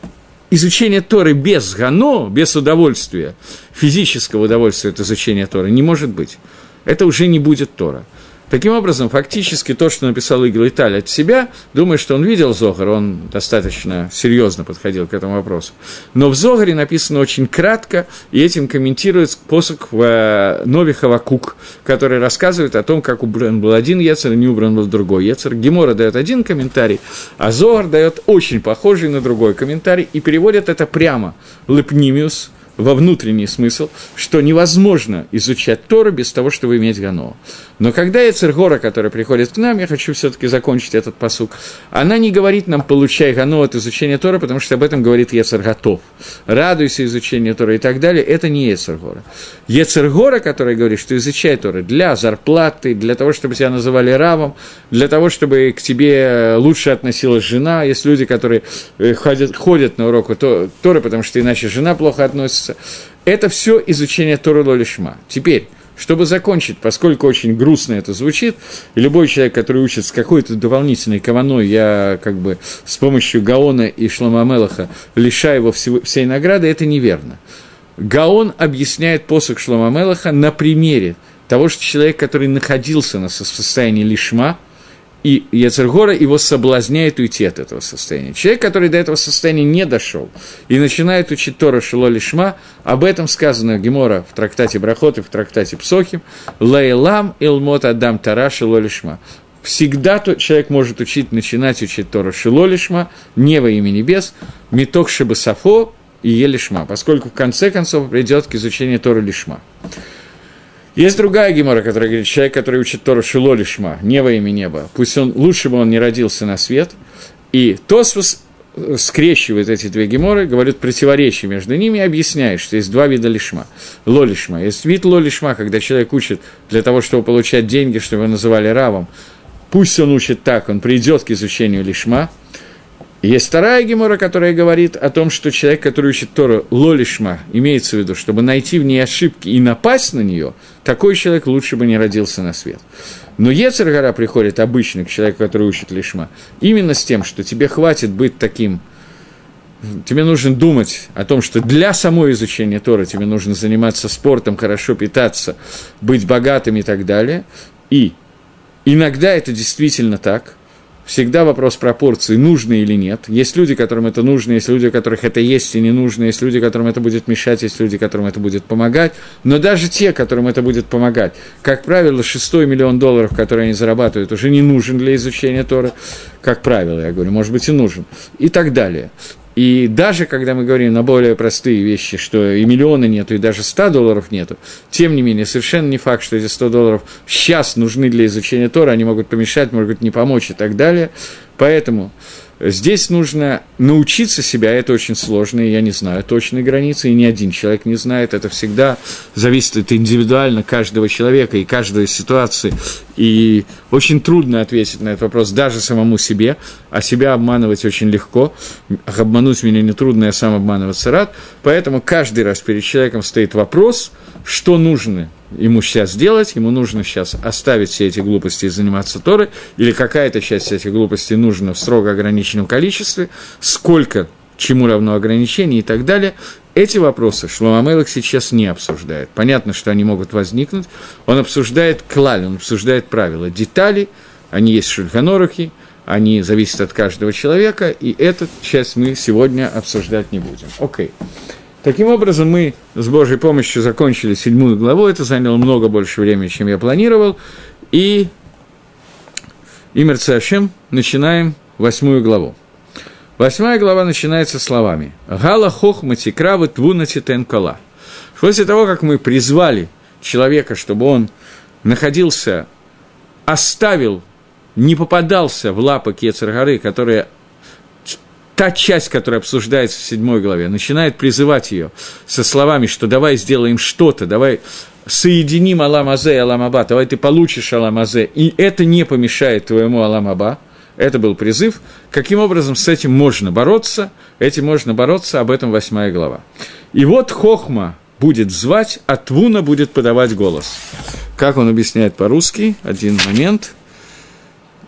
изучение Торы без гано, без удовольствия, физического удовольствия от изучения Торы не может быть. Это уже не будет Тора. Таким образом, фактически то, что написал Игорь Италь от себя, думаю, что он видел Зогар, он достаточно серьезно подходил к этому вопросу. Но в Зогаре написано очень кратко, и этим комментирует посох в э, Новихова Кук, который рассказывает о том, как убран был один Ецер, и не убран был другой Ецер. Гемора дает один комментарий, а Зогар дает очень похожий на другой комментарий, и переводит это прямо. Лепнимиус, во внутренний смысл, что невозможно изучать Тору без того, чтобы иметь Гано. Но когда Ецергора, которая приходит к нам, я хочу все таки закончить этот посук, она не говорит нам «получай Гано от изучения Тора», потому что об этом говорит Ецерготов. «Радуйся изучению Тора» и так далее, это не Ецергора. Ецергора, которая говорит, что изучай Торы для зарплаты, для того, чтобы тебя называли равом, для того, чтобы к тебе лучше относилась жена. Есть люди, которые э, ходят, ходят на уроку Торы, потому что иначе жена плохо относится. Это все изучение Торы Лолишма. Теперь, чтобы закончить, поскольку очень грустно это звучит, любой человек, который учится какой-то дополнительной каваной, я как бы с помощью Гаона и Шламамелаха лишаю его всего, всей награды, это неверно. Гаон объясняет посох Шламамелаха на примере того, что человек, который находился на состоянии лишма, и Яцергора его соблазняет уйти от этого состояния. Человек, который до этого состояния не дошел и начинает учить Тора Шило Лишма, об этом сказано Гемора в трактате Брахот и в трактате Псохим, «Лейлам илмот адам Тара Шило Лишма». Всегда человек может учить, начинать учить Тора Шило Лишма, не во имя небес, Миток Шабасафо и Елишма, поскольку в конце концов придет к изучению Тора Лишма. Есть другая гемора, которая говорит, человек, который учит Тору Шило Лишма, не во имя неба, пусть он, лучше бы он не родился на свет, и Тосфос э, скрещивает эти две геморы, говорит противоречие между ними и объясняет, что есть два вида лишма. Лолишма. Есть вид лолишма, когда человек учит для того, чтобы получать деньги, чтобы его называли равом. Пусть он учит так, он придет к изучению лишма – есть вторая гемора, которая говорит о том, что человек, который учит Тору лолишма, имеется в виду, чтобы найти в ней ошибки и напасть на нее, такой человек лучше бы не родился на свет. Но Ецергора приходит обычно к человеку, который учит лишма, именно с тем, что тебе хватит быть таким тебе нужно думать о том, что для самого изучения Тора тебе нужно заниматься спортом, хорошо питаться, быть богатым и так далее. И иногда это действительно так – всегда вопрос пропорции, нужно или нет. Есть люди, которым это нужно, есть люди, которых это есть и не нужно, есть люди, которым это будет мешать, есть люди, которым это будет помогать. Но даже те, которым это будет помогать, как правило, шестой миллион долларов, которые они зарабатывают, уже не нужен для изучения Торы, как правило, я говорю, может быть, и нужен, и так далее. И даже когда мы говорим на более простые вещи, что и миллиона нету, и даже 100 долларов нету, тем не менее, совершенно не факт, что эти 100 долларов сейчас нужны для изучения Тора, они могут помешать, могут не помочь и так далее. Поэтому Здесь нужно научиться себя, это очень сложно, и я не знаю точной границы, и ни один человек не знает, это всегда зависит от индивидуально каждого человека и каждой ситуации, и очень трудно ответить на этот вопрос даже самому себе, а себя обманывать очень легко, обмануть меня нетрудно, я сам обманываться рад, поэтому каждый раз перед человеком стоит вопрос, что нужно ему сейчас делать, ему нужно сейчас оставить все эти глупости и заниматься Торой, или какая-то часть этих глупостей нужна в строго ограниченном количестве, сколько чему равно ограничение и так далее. Эти вопросы Шломамелах сейчас не обсуждает. Понятно, что они могут возникнуть. Он обсуждает клаль, он обсуждает правила. Детали, они есть в Шульханорухе, они зависят от каждого человека, и эту часть мы сегодня обсуждать не будем. Окей. Okay. Таким образом, мы с Божьей помощью закончили седьмую главу, это заняло много больше времени, чем я планировал, и Имер Цашем начинаем восьмую главу. Восьмая глава начинается словами «Гала хох матикравы твуна титен кола». После того, как мы призвали человека, чтобы он находился, оставил, не попадался в лапы Кецаргары, которая та часть, которая обсуждается в седьмой главе, начинает призывать ее со словами, что давай сделаем что-то, давай соединим Аламазе и Аламаба, давай ты получишь Аламазе, и это не помешает твоему Аламаба, это был призыв. Каким образом с этим можно бороться? Этим можно бороться, об этом восьмая глава. И вот Хохма будет звать, а Твуна будет подавать голос. Как он объясняет по-русски, один момент –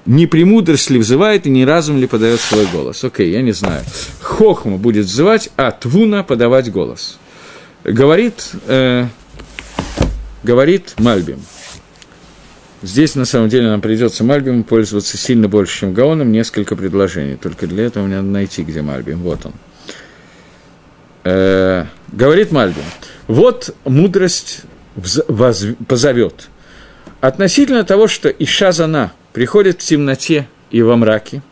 не премудрость ли взывает и не разум ли подает свой голос. Окей, я не знаю. Хохма будет взывать, а Твуна подавать голос. Говорит, э, говорит Мальбим. Здесь, на самом деле, нам придется Мальбимом пользоваться сильно больше, чем Гаоном, несколько предложений. Только для этого мне надо найти, где Мальбим. Вот он. Э, говорит Мальбим. Вот мудрость позовет. Относительно того, что Иша Приходит в темноте и во мраке.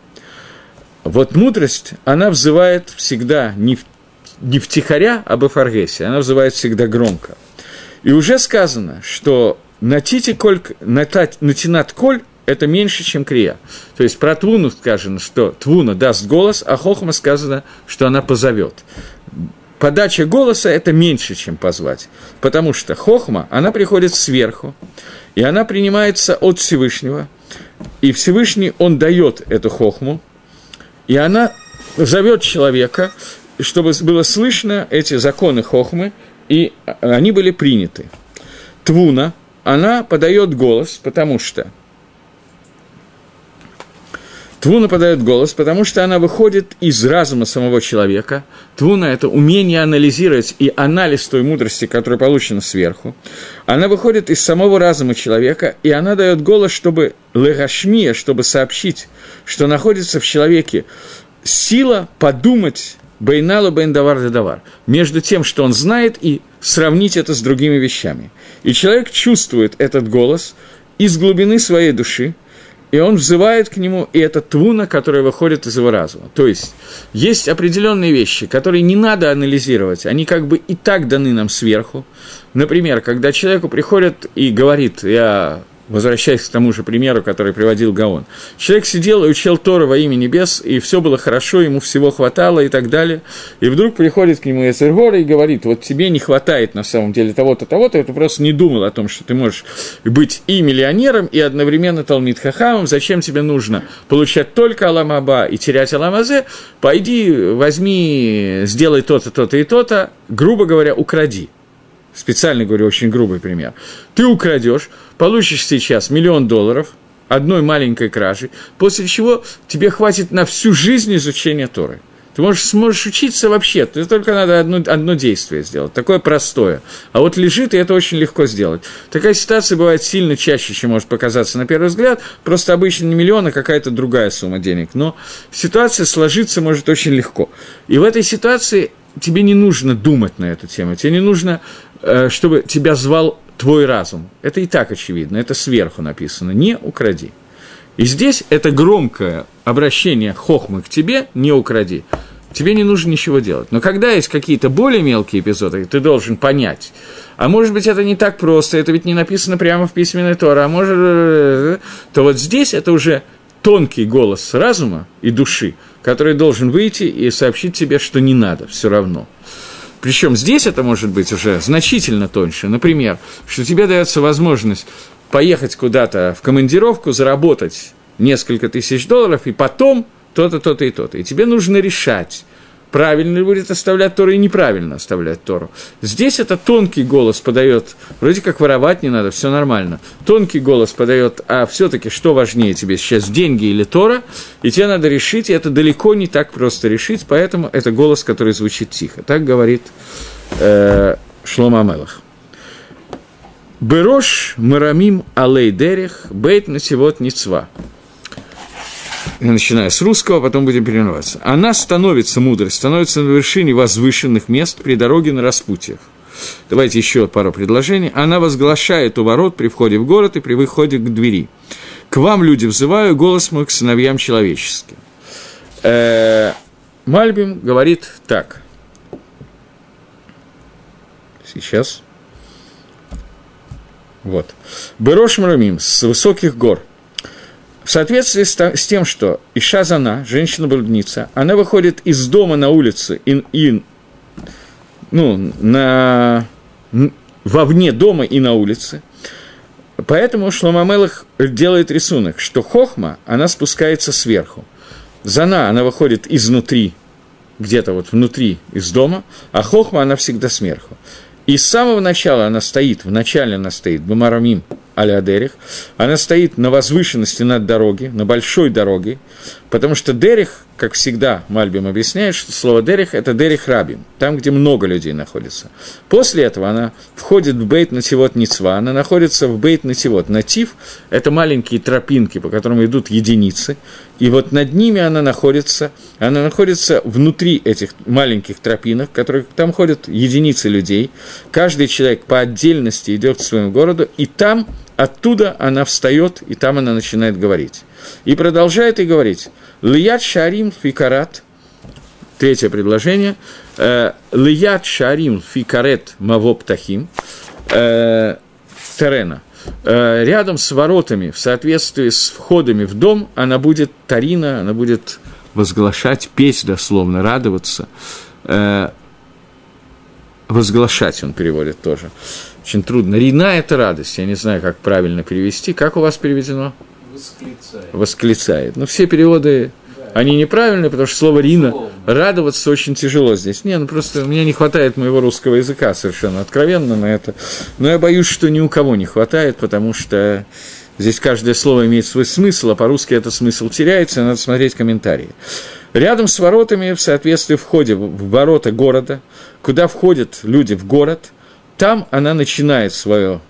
Вот мудрость, она взывает всегда не, в, не втихаря, а бафаргесе, она взывает всегда громко. И уже сказано, что натите коль, натать, натинат коль – это меньше, чем крия. То есть про Твуну сказано, что Твуна даст голос, а Хохма сказано, что она позовет. Подача голоса – это меньше, чем позвать, потому что Хохма, она приходит сверху, и она принимается от Всевышнего – и Всевышний, он дает эту хохму, и она зовет человека, чтобы было слышно эти законы хохмы, и они были приняты. Твуна, она подает голос, потому что Твуна подает голос, потому что она выходит из разума самого человека. Твуна – это умение анализировать и анализ той мудрости, которая получена сверху. Она выходит из самого разума человека, и она дает голос, чтобы легашмия, чтобы сообщить, что находится в человеке сила подумать Бейнала Бейндавар Давар, между тем, что он знает, и сравнить это с другими вещами. И человек чувствует этот голос из глубины своей души, и он взывает к нему, и это твуна, которая выходит из его разума. То есть, есть определенные вещи, которые не надо анализировать, они как бы и так даны нам сверху. Например, когда человеку приходит и говорит, я возвращаясь к тому же примеру, который приводил Гаон. Человек сидел и учил Тора во имя небес, и все было хорошо, ему всего хватало и так далее. И вдруг приходит к нему Эцергора и говорит, вот тебе не хватает на самом деле того-то, того-то, ты просто не думал о том, что ты можешь быть и миллионером, и одновременно Талмит Хахамом, зачем тебе нужно получать только Аламаба и терять Аламазе, пойди, возьми, сделай то-то, то-то и то-то, грубо говоря, укради специально говорю, очень грубый пример, ты украдешь, получишь сейчас миллион долларов одной маленькой кражи, после чего тебе хватит на всю жизнь изучения Торы. Ты можешь, сможешь учиться вообще, ты только надо одно, одно действие сделать, такое простое. А вот лежит, и это очень легко сделать. Такая ситуация бывает сильно чаще, чем может показаться на первый взгляд, просто обычно не миллион, а какая-то другая сумма денег. Но ситуация сложиться может очень легко. И в этой ситуации тебе не нужно думать на эту тему, тебе не нужно, чтобы тебя звал твой разум. Это и так очевидно, это сверху написано. Не укради. И здесь это громкое обращение хохмы к тебе, не укради. Тебе не нужно ничего делать. Но когда есть какие-то более мелкие эпизоды, ты должен понять. А может быть, это не так просто, это ведь не написано прямо в письменной Торе, а может... То вот здесь это уже тонкий голос разума и души, который должен выйти и сообщить тебе, что не надо все равно. Причем здесь это может быть уже значительно тоньше. Например, что тебе дается возможность поехать куда-то в командировку, заработать несколько тысяч долларов, и потом то-то, то-то и то-то. И тебе нужно решать, правильно ли будет оставлять Тору и неправильно оставлять Тору. Здесь это тонкий голос подает, вроде как воровать не надо, все нормально. Тонкий голос подает, а все-таки что важнее тебе сейчас, деньги или Тора, и тебе надо решить, и это далеко не так просто решить, поэтому это голос, который звучит тихо. Так говорит э, Шлома Амелах. Берош Марамим Алей Дерех Бейт Насивот Ницва. Я начинаю с русского, потом будем переноваться. Она становится мудрой, становится на вершине возвышенных мест при дороге на распутьях. Давайте еще пару предложений. Она возглашает у ворот при входе в город и при выходе к двери. К вам, люди, взываю, голос мой к сыновьям человеческим. Э, Мальбим говорит так. Сейчас. Вот. Берош Марамим с высоких гор. В соответствии с тем, что Иша Зана, женщина-блудница, она выходит из дома на улицу и, и ну, на, вовне дома и на улице. Поэтому Шломамелах делает рисунок, что Хохма, она спускается сверху. Зана, она выходит изнутри, где-то вот внутри из дома, а Хохма, она всегда сверху. И с самого начала она стоит, в начале она стоит, Бамарамим аля Дерих, она стоит на возвышенности над дороги, на большой дороге, потому что Дерих, как всегда, Мальбим объясняет, что слово Дерих – это Дерих Рабим, там, где много людей находится. После этого она входит в Бейт Нативот Ницва, она находится в Бейт Нативот. Натив – это маленькие тропинки, по которым идут единицы, и вот над ними она находится, она находится внутри этих маленьких тропинок, которые там ходят единицы людей, каждый человек по отдельности идет к своему городу, и там оттуда она встает, и там она начинает говорить. И продолжает и говорить. Лият шарим фикарат, третье предложение, э, Лият шарим фикарет мавоптахим, э, терена. Э, рядом с воротами, в соответствии с входами в дом, она будет тарина, она будет возглашать, петь дословно, радоваться. Возглашать он переводит тоже. Очень трудно. Рина – это радость. Я не знаю, как правильно перевести. Как у вас переведено? Восклицает. Восклицает. Ну, все переводы, да. они неправильные, потому что слово «рина» радоваться очень тяжело здесь. Не, ну просто у меня не хватает моего русского языка совершенно откровенно на это. Но я боюсь, что ни у кого не хватает, потому что здесь каждое слово имеет свой смысл, а по-русски этот смысл теряется, надо смотреть комментарии. Рядом с воротами, в соответствии входе в ворота города, куда входят люди в город, там она начинает свое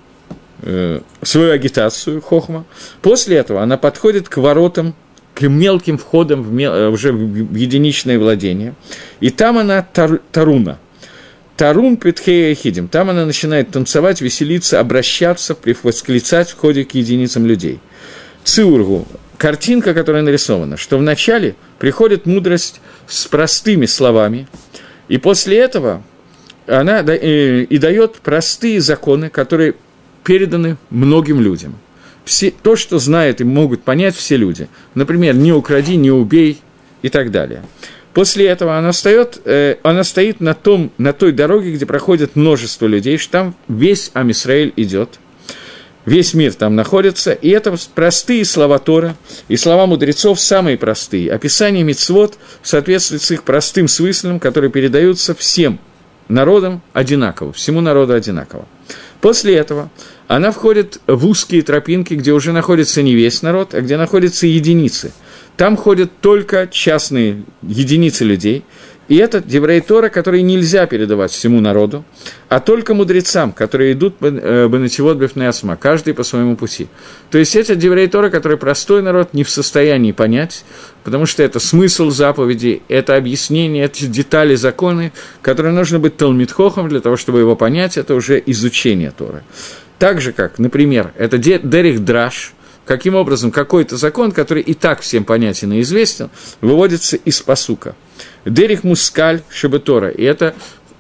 Э, свою агитацию Хохма. После этого она подходит к воротам, к мелким входам в мел, э, уже в единичное владение. И там она тар, Таруна. Тарун Петхея Хидим. Там она начинает танцевать, веселиться, обращаться, восклицать в ходе к единицам людей. Циургу. Картинка, которая нарисована, что вначале приходит мудрость с простыми словами, и после этого она и, и дает простые законы, которые переданы многим людям. Все, то, что знают и могут понять все люди. Например, не укради, не убей и так далее. После этого она, встает, э, она стоит на, том, на той дороге, где проходит множество людей, что там весь Амисраэль идет, весь мир там находится, и это простые слова Тора, и слова мудрецов самые простые. Описание мицвод соответствует с их простым смыслом, которые передаются всем народам одинаково, всему народу одинаково. После этого она входит в узкие тропинки, где уже находится не весь народ, а где находятся единицы. Там ходят только частные единицы людей, и это Деврей Тора, который нельзя передавать всему народу, а только мудрецам, которые идут Бенативот Бефнеасма, каждый по своему пути. То есть это Деврей Тора, который простой народ не в состоянии понять, потому что это смысл заповеди, это объяснение, это детали законы, которые нужно быть Талмитхохом для того, чтобы его понять, это уже изучение Торы. Так же, как, например, это Дерих Драш, каким образом какой-то закон, который и так всем понятен и известен, выводится из посука. Дерих Мускаль Шебетора, и это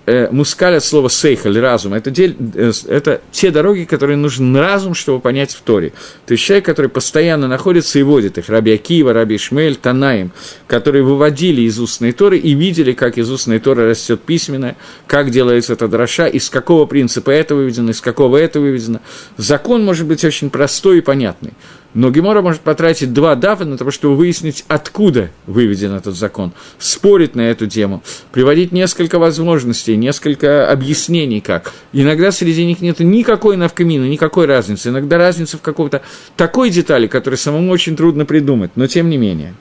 э, мускаль от слова сейхаль, разум, это, э, это те дороги, которые нужен разум, чтобы понять в Торе. То есть человек, который постоянно находится и водит их, Раби Акива, Раби Шмель, Танаим, которые выводили из устной Торы и видели, как из устной Торы растет письменное, как делается эта дроша, из какого принципа это выведено, из какого это выведено. Закон может быть очень простой и понятный. Но Гемора может потратить два дафа на то, чтобы выяснить, откуда выведен этот закон, спорить на эту тему, приводить несколько возможностей, несколько объяснений как. Иногда среди них нет никакой навкамины, никакой разницы. Иногда разница в каком-то такой детали, которую самому очень трудно придумать, но тем не менее.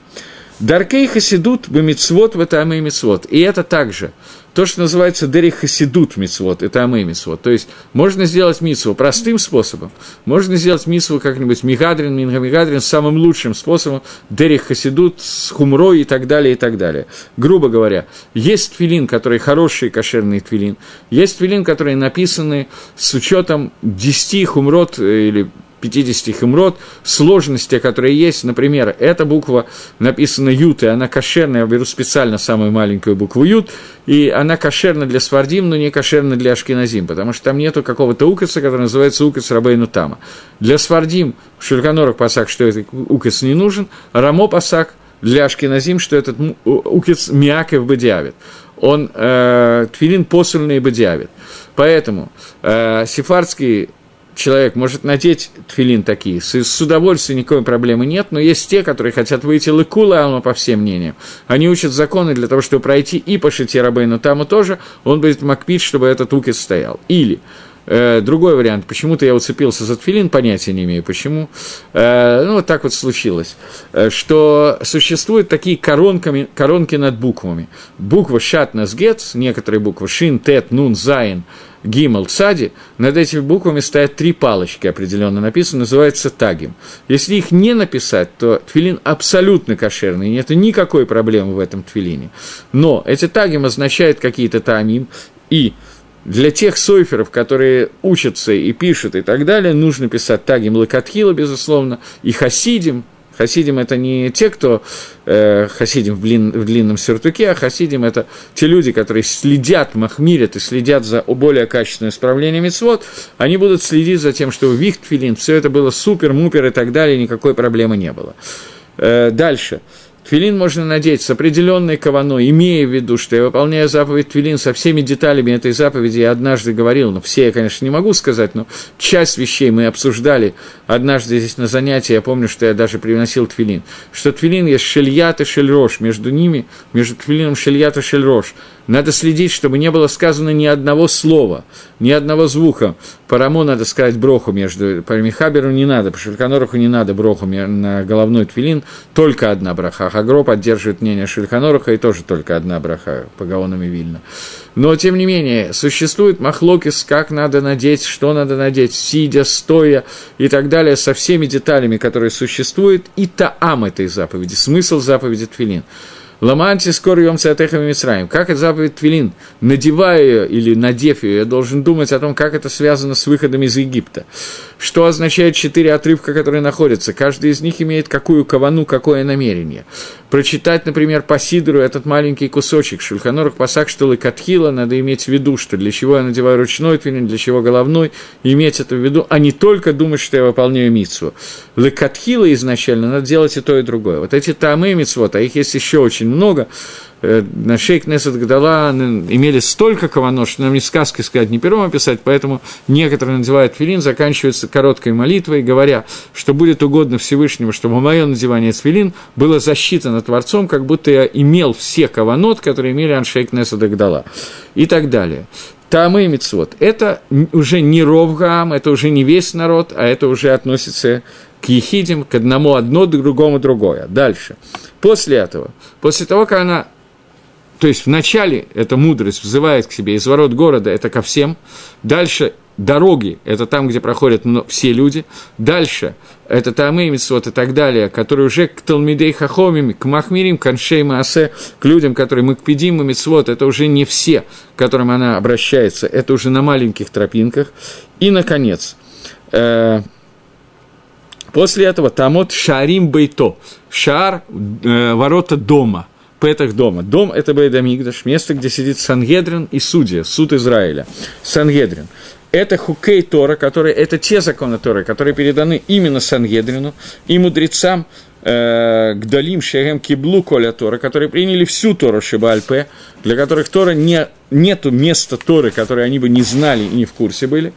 Даркей хасидут бемицвот в это амей мицвот. И это также то, что называется дери хасидут мицвот, это амей мицвот. То есть можно сделать мицву простым способом, можно сделать мицву как-нибудь мигадрин, мингамигадрин самым лучшим способом, дери хасидут с хумрой и так далее, и так далее. Грубо говоря, есть твилин, который хороший кошерный твилин, есть твилин, которые написаны с учетом 10 хумрот э, или 50 химрот, сложности, которые есть, например, эта буква написана ют, и она кошерная, я беру специально самую маленькую букву ют, и она кошерна для свардим, но не кошерна для ашкеназим, потому что там нету какого-то укаса, который называется укас рабейну тама. Для свардим в Шульханорах пасак, что этот укас не нужен, рамо пасак для ашкеназим, что этот укас мяков бадиавит. Он э, твилин посульный бадиавит. Поэтому э, сефардский человек может надеть тфилин такие, с, с удовольствием никакой проблемы нет, но есть те, которые хотят выйти лыкула алма по всем мнениям. Они учат законы для того, чтобы пройти и по шите рабейну таму тоже, он будет макпить, чтобы этот укис стоял. Или другой вариант, почему-то я уцепился за тфилин, понятия не имею, почему. Э, ну, вот так вот случилось, э, что существуют такие коронками, коронки над буквами. Буква שעטנז גץ, некоторые буквы шин, тет, нун, зайн, гимель, цади, над этими буквами стоят три палочки определенно написаны, называется תגים. Если их не написать, то тфилин абсолютно кошерный, нет никакой проблемы в этом тфилине. Но эти תגים означают какие-то טעמים, и для тех сойферов, которые учатся и пишут и так далее, нужно писать תגים לכתחילה, безусловно, и חסידים. Хасидим – это не те, кто э, хасидим в, длин, в длинном сюртуке, а хасидим – это те люди, которые следят, махмирят и следят за более качественным исправлением мецвод, они будут следить за тем, чтобы в их все это было супер-мупер и так далее, никакой проблемы не было. Э, дальше. Твилин можно надеть с определенной каваной, имея в виду, что я выполняю заповедь Твилин со всеми деталями этой заповеди, я однажды говорил, но все я, конечно, не могу сказать, но часть вещей мы обсуждали однажды здесь на занятии, я помню, что я даже приносил Твилин, что Твилин есть шельят и шельрош, между ними, между Твилином шельят и шельрош, надо следить, чтобы не было сказано ни одного слова, ни одного звука. По Рамо надо сказать броху между... По Михаберу не надо, по Шельканоруху не надо броху на головной твилин, только одна браха. Хагро поддерживает мнение Шельканоруха, и тоже только одна браха по Гаонам и Вильна. Но, тем не менее, существует махлокис, как надо надеть, что надо надеть, сидя, стоя и так далее, со всеми деталями, которые существуют, и таам этой заповеди, смысл заповеди Твилин. Ламанти скоро ем цатехами Мицраем. Как это заповедь Твилин? Надевая ее или надев ее, я должен думать о том, как это связано с выходом из Египта. Что означает четыре отрывка, которые находятся? Каждый из них имеет какую кавану, какое намерение. Прочитать, например, по Сидору этот маленький кусочек Шульханорах Пасак, что Лыкатхила, надо иметь в виду, что для чего я надеваю ручной твилин, для чего головной, иметь это в виду, а не только думать, что я выполняю митсву. Лыкатхила изначально надо делать и то, и другое. Вот эти тамы митсвот, а их есть еще очень много, Э, на шейк Несет Гдала имели столько каванот, что нам не сказки сказать, не пером описать, поэтому некоторые надевают филин, заканчиваются короткой молитвой, говоря, что будет угодно Всевышнему, чтобы мое надевание филин было засчитано Творцом, как будто я имел все каванот, которые имели Аншейк Несет Гдала и так далее. Тамы и Мицвод. Это уже не Ровгам, это уже не весь народ, а это уже относится к ехидим, к одному одно, к другому другое. Дальше. После этого, после того, как она то есть вначале эта мудрость взывает к себе из ворот города, это ко всем. Дальше дороги – это там, где проходят все люди. Дальше – это Тамы, Митцвот и так далее, которые уже к Талмидей Хахомим, к Махмирим, к Аншей Маасе, к людям, которые мы к Педим и это уже не все, к которым она обращается, это уже на маленьких тропинках. И, наконец, э, после этого Тамот Шарим Бейто, Шар э, – ворота дома – петах дома. Дом – это Бейдамигдаш, место, где сидит Сангедрин и судья, суд Израиля. Сангедрин. Это хукей Тора, которые, это те законы Торы, которые переданы именно Сангедрину и мудрецам, э, Гдалим Шерем Киблу Коля Тора, которые приняли всю Тору Шибальпе, для которых Тора не, нету места Торы, которые они бы не знали и не в курсе были.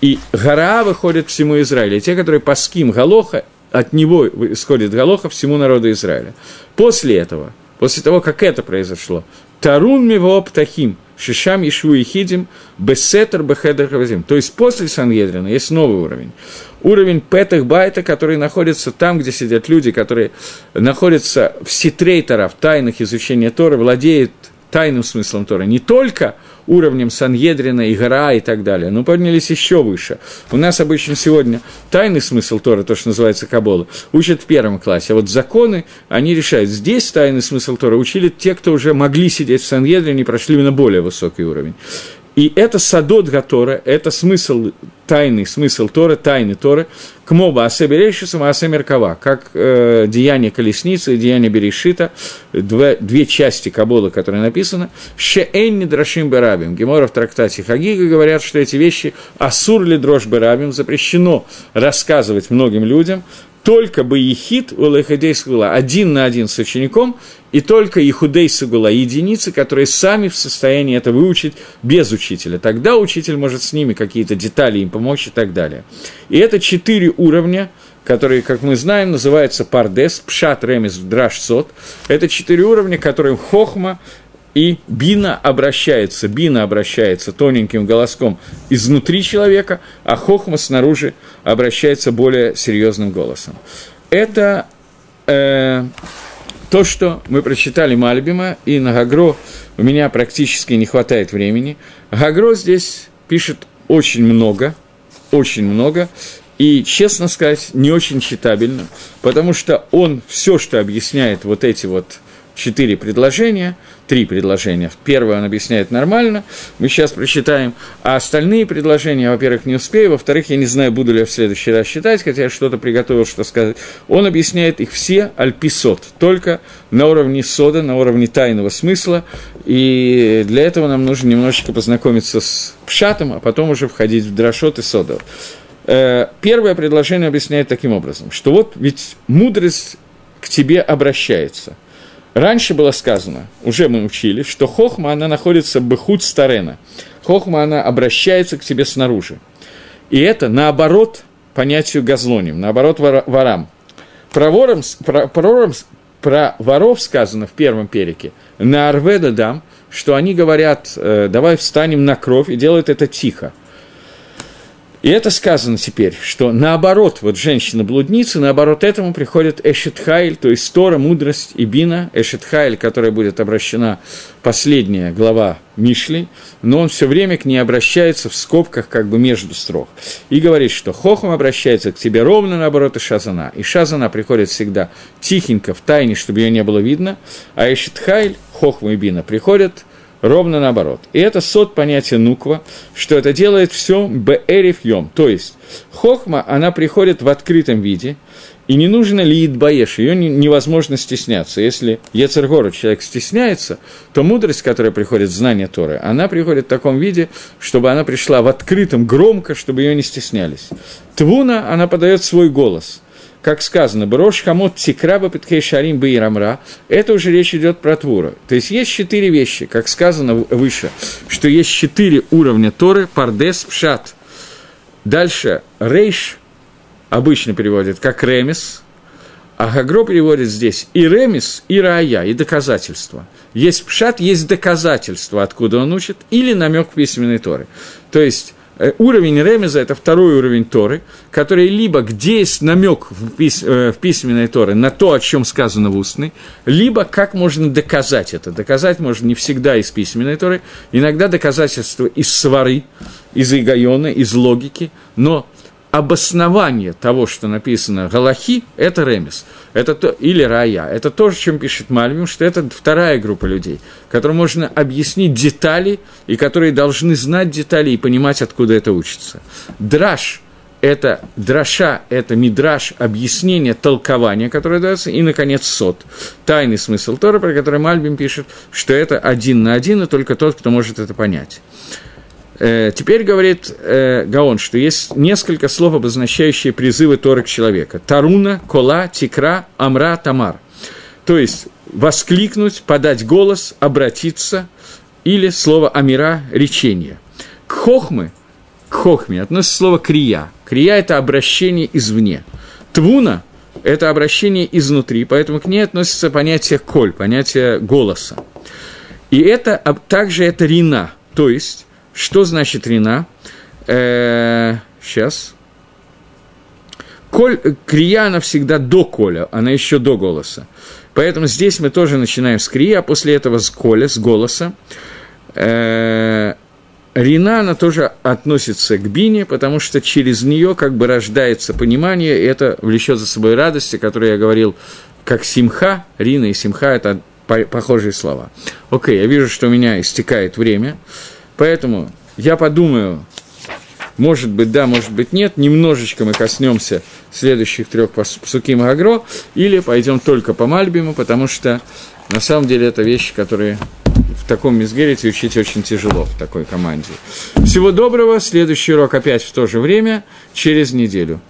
И гора выходит всему Израилю. И те, которые по ским Галоха, от него исходит Галоха всему народу Израиля. После этого, после того, как это произошло, Тарун миво птахим, шишам ишу и хидим, бесетер бехедер хавазим. То есть после Сангедрина есть новый уровень. Уровень петах байта, который находится там, где сидят люди, которые находятся в ситрейтера, в тайнах изучения Торы, владеют тайным смыслом Торы. Не только уровнем Сангедрина, Игра и так далее, но поднялись еще выше. У нас обычно сегодня тайный смысл Торы, то, что называется Кабола, учат в первом классе, а вот законы, они решают. Здесь тайный смысл Торы учили те, кто уже могли сидеть в Сангедрине и прошли на более высокий уровень. И это садот Гатора, это смысл, тайный смысл Торы, тайны Торы, к моба асеберейшису аасе меркава, как э, деяние колесницы деяние Берешита, две, две части Кабола, которые написаны, шеэнни драшим берабим. Гемора в трактате Хагига говорят, что эти вещи асур ли дрожь берабим, запрещено рассказывать многим людям, только бы ехид у Лехадей Сгула, один на один с учеником, и только Ихудей Сагула, единицы, которые сами в состоянии это выучить без учителя. Тогда учитель может с ними какие-то детали им помочь и так далее. И это четыре уровня, которые, как мы знаем, называются пардес, пшат, ремес, драш, сот. Это четыре уровня, которые хохма и бина обращается, бина обращается тоненьким голоском изнутри человека, а хохма снаружи обращается более серьезным голосом. Это э, то, что мы прочитали Мальбима, и на Гагро у меня практически не хватает времени. Гагро здесь пишет очень много, очень много, и, честно сказать, не очень читабельно, потому что он все, что объясняет вот эти вот четыре предложения, три предложения. Первое он объясняет нормально, мы сейчас прочитаем, а остальные предложения, во-первых, не успею, во-вторых, я не знаю, буду ли я в следующий раз читать, хотя я что-то приготовил, что сказать. Он объясняет их все альписот, только на уровне сода, на уровне тайного смысла, и для этого нам нужно немножечко познакомиться с пшатом, а потом уже входить в дрошот и содов. Э, первое предложение объясняет таким образом, что вот ведь мудрость к тебе обращается – Раньше было сказано, уже мы учили, что хохма, она находится бехуд старена. Хохма, она обращается к тебе снаружи. И это наоборот понятию газлоним, наоборот ворам. Про, вором, про, про, про воров сказано в первом перике, на Арведа дам, что они говорят, э, давай встанем на кровь, и делают это тихо. И это сказано теперь, что наоборот, вот женщина-блудница, наоборот этому приходит Эшетхайль, то есть Тора, мудрость и Бина, Эшетхайль, которая будет обращена последняя глава Мишли, но он все время к ней обращается в скобках как бы между строк. И говорит, что Хохом обращается к тебе ровно наоборот и Шазана. И Шазана приходит всегда тихенько, в тайне, чтобы ее не было видно, а Эшетхайль, Хохма и Бина приходят – ровно наоборот. И это сот понятия нуква, что это делает все беэриф то есть хохма, она приходит в открытом виде, и не нужно ли идбаеш, ее невозможно стесняться. Если Ецергору человек стесняется, то мудрость, которая приходит, знание Торы, она приходит в таком виде, чтобы она пришла в открытом, громко, чтобы ее не стеснялись. Твуна, она подает свой голос – как сказано, Брош Хамот Тикраба Петкей Шарим Бейрамра, это уже речь идет про Твура. То есть есть четыре вещи, как сказано выше, что есть четыре уровня Торы, Пардес, Пшат. Дальше Рейш обычно переводит как Ремес, а Гагро переводит здесь и Ремес, и Рая, и доказательства. Есть Пшат, есть доказательства, откуда он учит, или намек письменной Торы. То есть уровень Ремеза – это второй уровень Торы, который либо где есть намек в, пис, э, в письменной Торе на то, о чем сказано в устной, либо как можно доказать это. Доказать можно не всегда из письменной Торы, иногда доказательство из свары, из игайона, из логики, но обоснование того, что написано Галахи, это ремес. Это то, или рая. Это то, чем пишет Мальвим, что это вторая группа людей, которым можно объяснить детали, и которые должны знать детали и понимать, откуда это учится. Драж – это драша, это мидраш, объяснение, толкование, которое дается, и, наконец, сот, тайный смысл Тора, про который Мальбим пишет, что это один на один, и только тот, кто может это понять. Э, теперь говорит э, Гаон, что есть несколько слов, обозначающие призывы Торы к человека. Таруна, Кола, Тикра, Амра, Тамар. То есть воскликнуть, подать голос, обратиться, или слово Амира – речение. К хохмы, к хохме относится слово крия. Крия – это обращение извне. Твуна это обращение изнутри, поэтому к ней относится понятие коль, понятие голоса. И это также это рина, то есть, что значит рина? Э, сейчас. Коль, крия, она всегда до коля, она еще до голоса. Поэтому здесь мы тоже начинаем с крия, а после этого с коля, с голоса. Э, Рина, она тоже относится к бине, потому что через нее как бы рождается понимание, и это влечет за собой радость, о которой я говорил, как симха, Рина и симха – это похожие слова. Окей, я вижу, что у меня истекает время, поэтому я подумаю, может быть, да, может быть, нет. Немножечко мы коснемся следующих трех псуким Агро, или пойдем только по Мальбиму, потому что на самом деле это вещи, которые в таком мизгерите учить очень тяжело в такой команде. Всего доброго. Следующий урок опять в то же время, через неделю.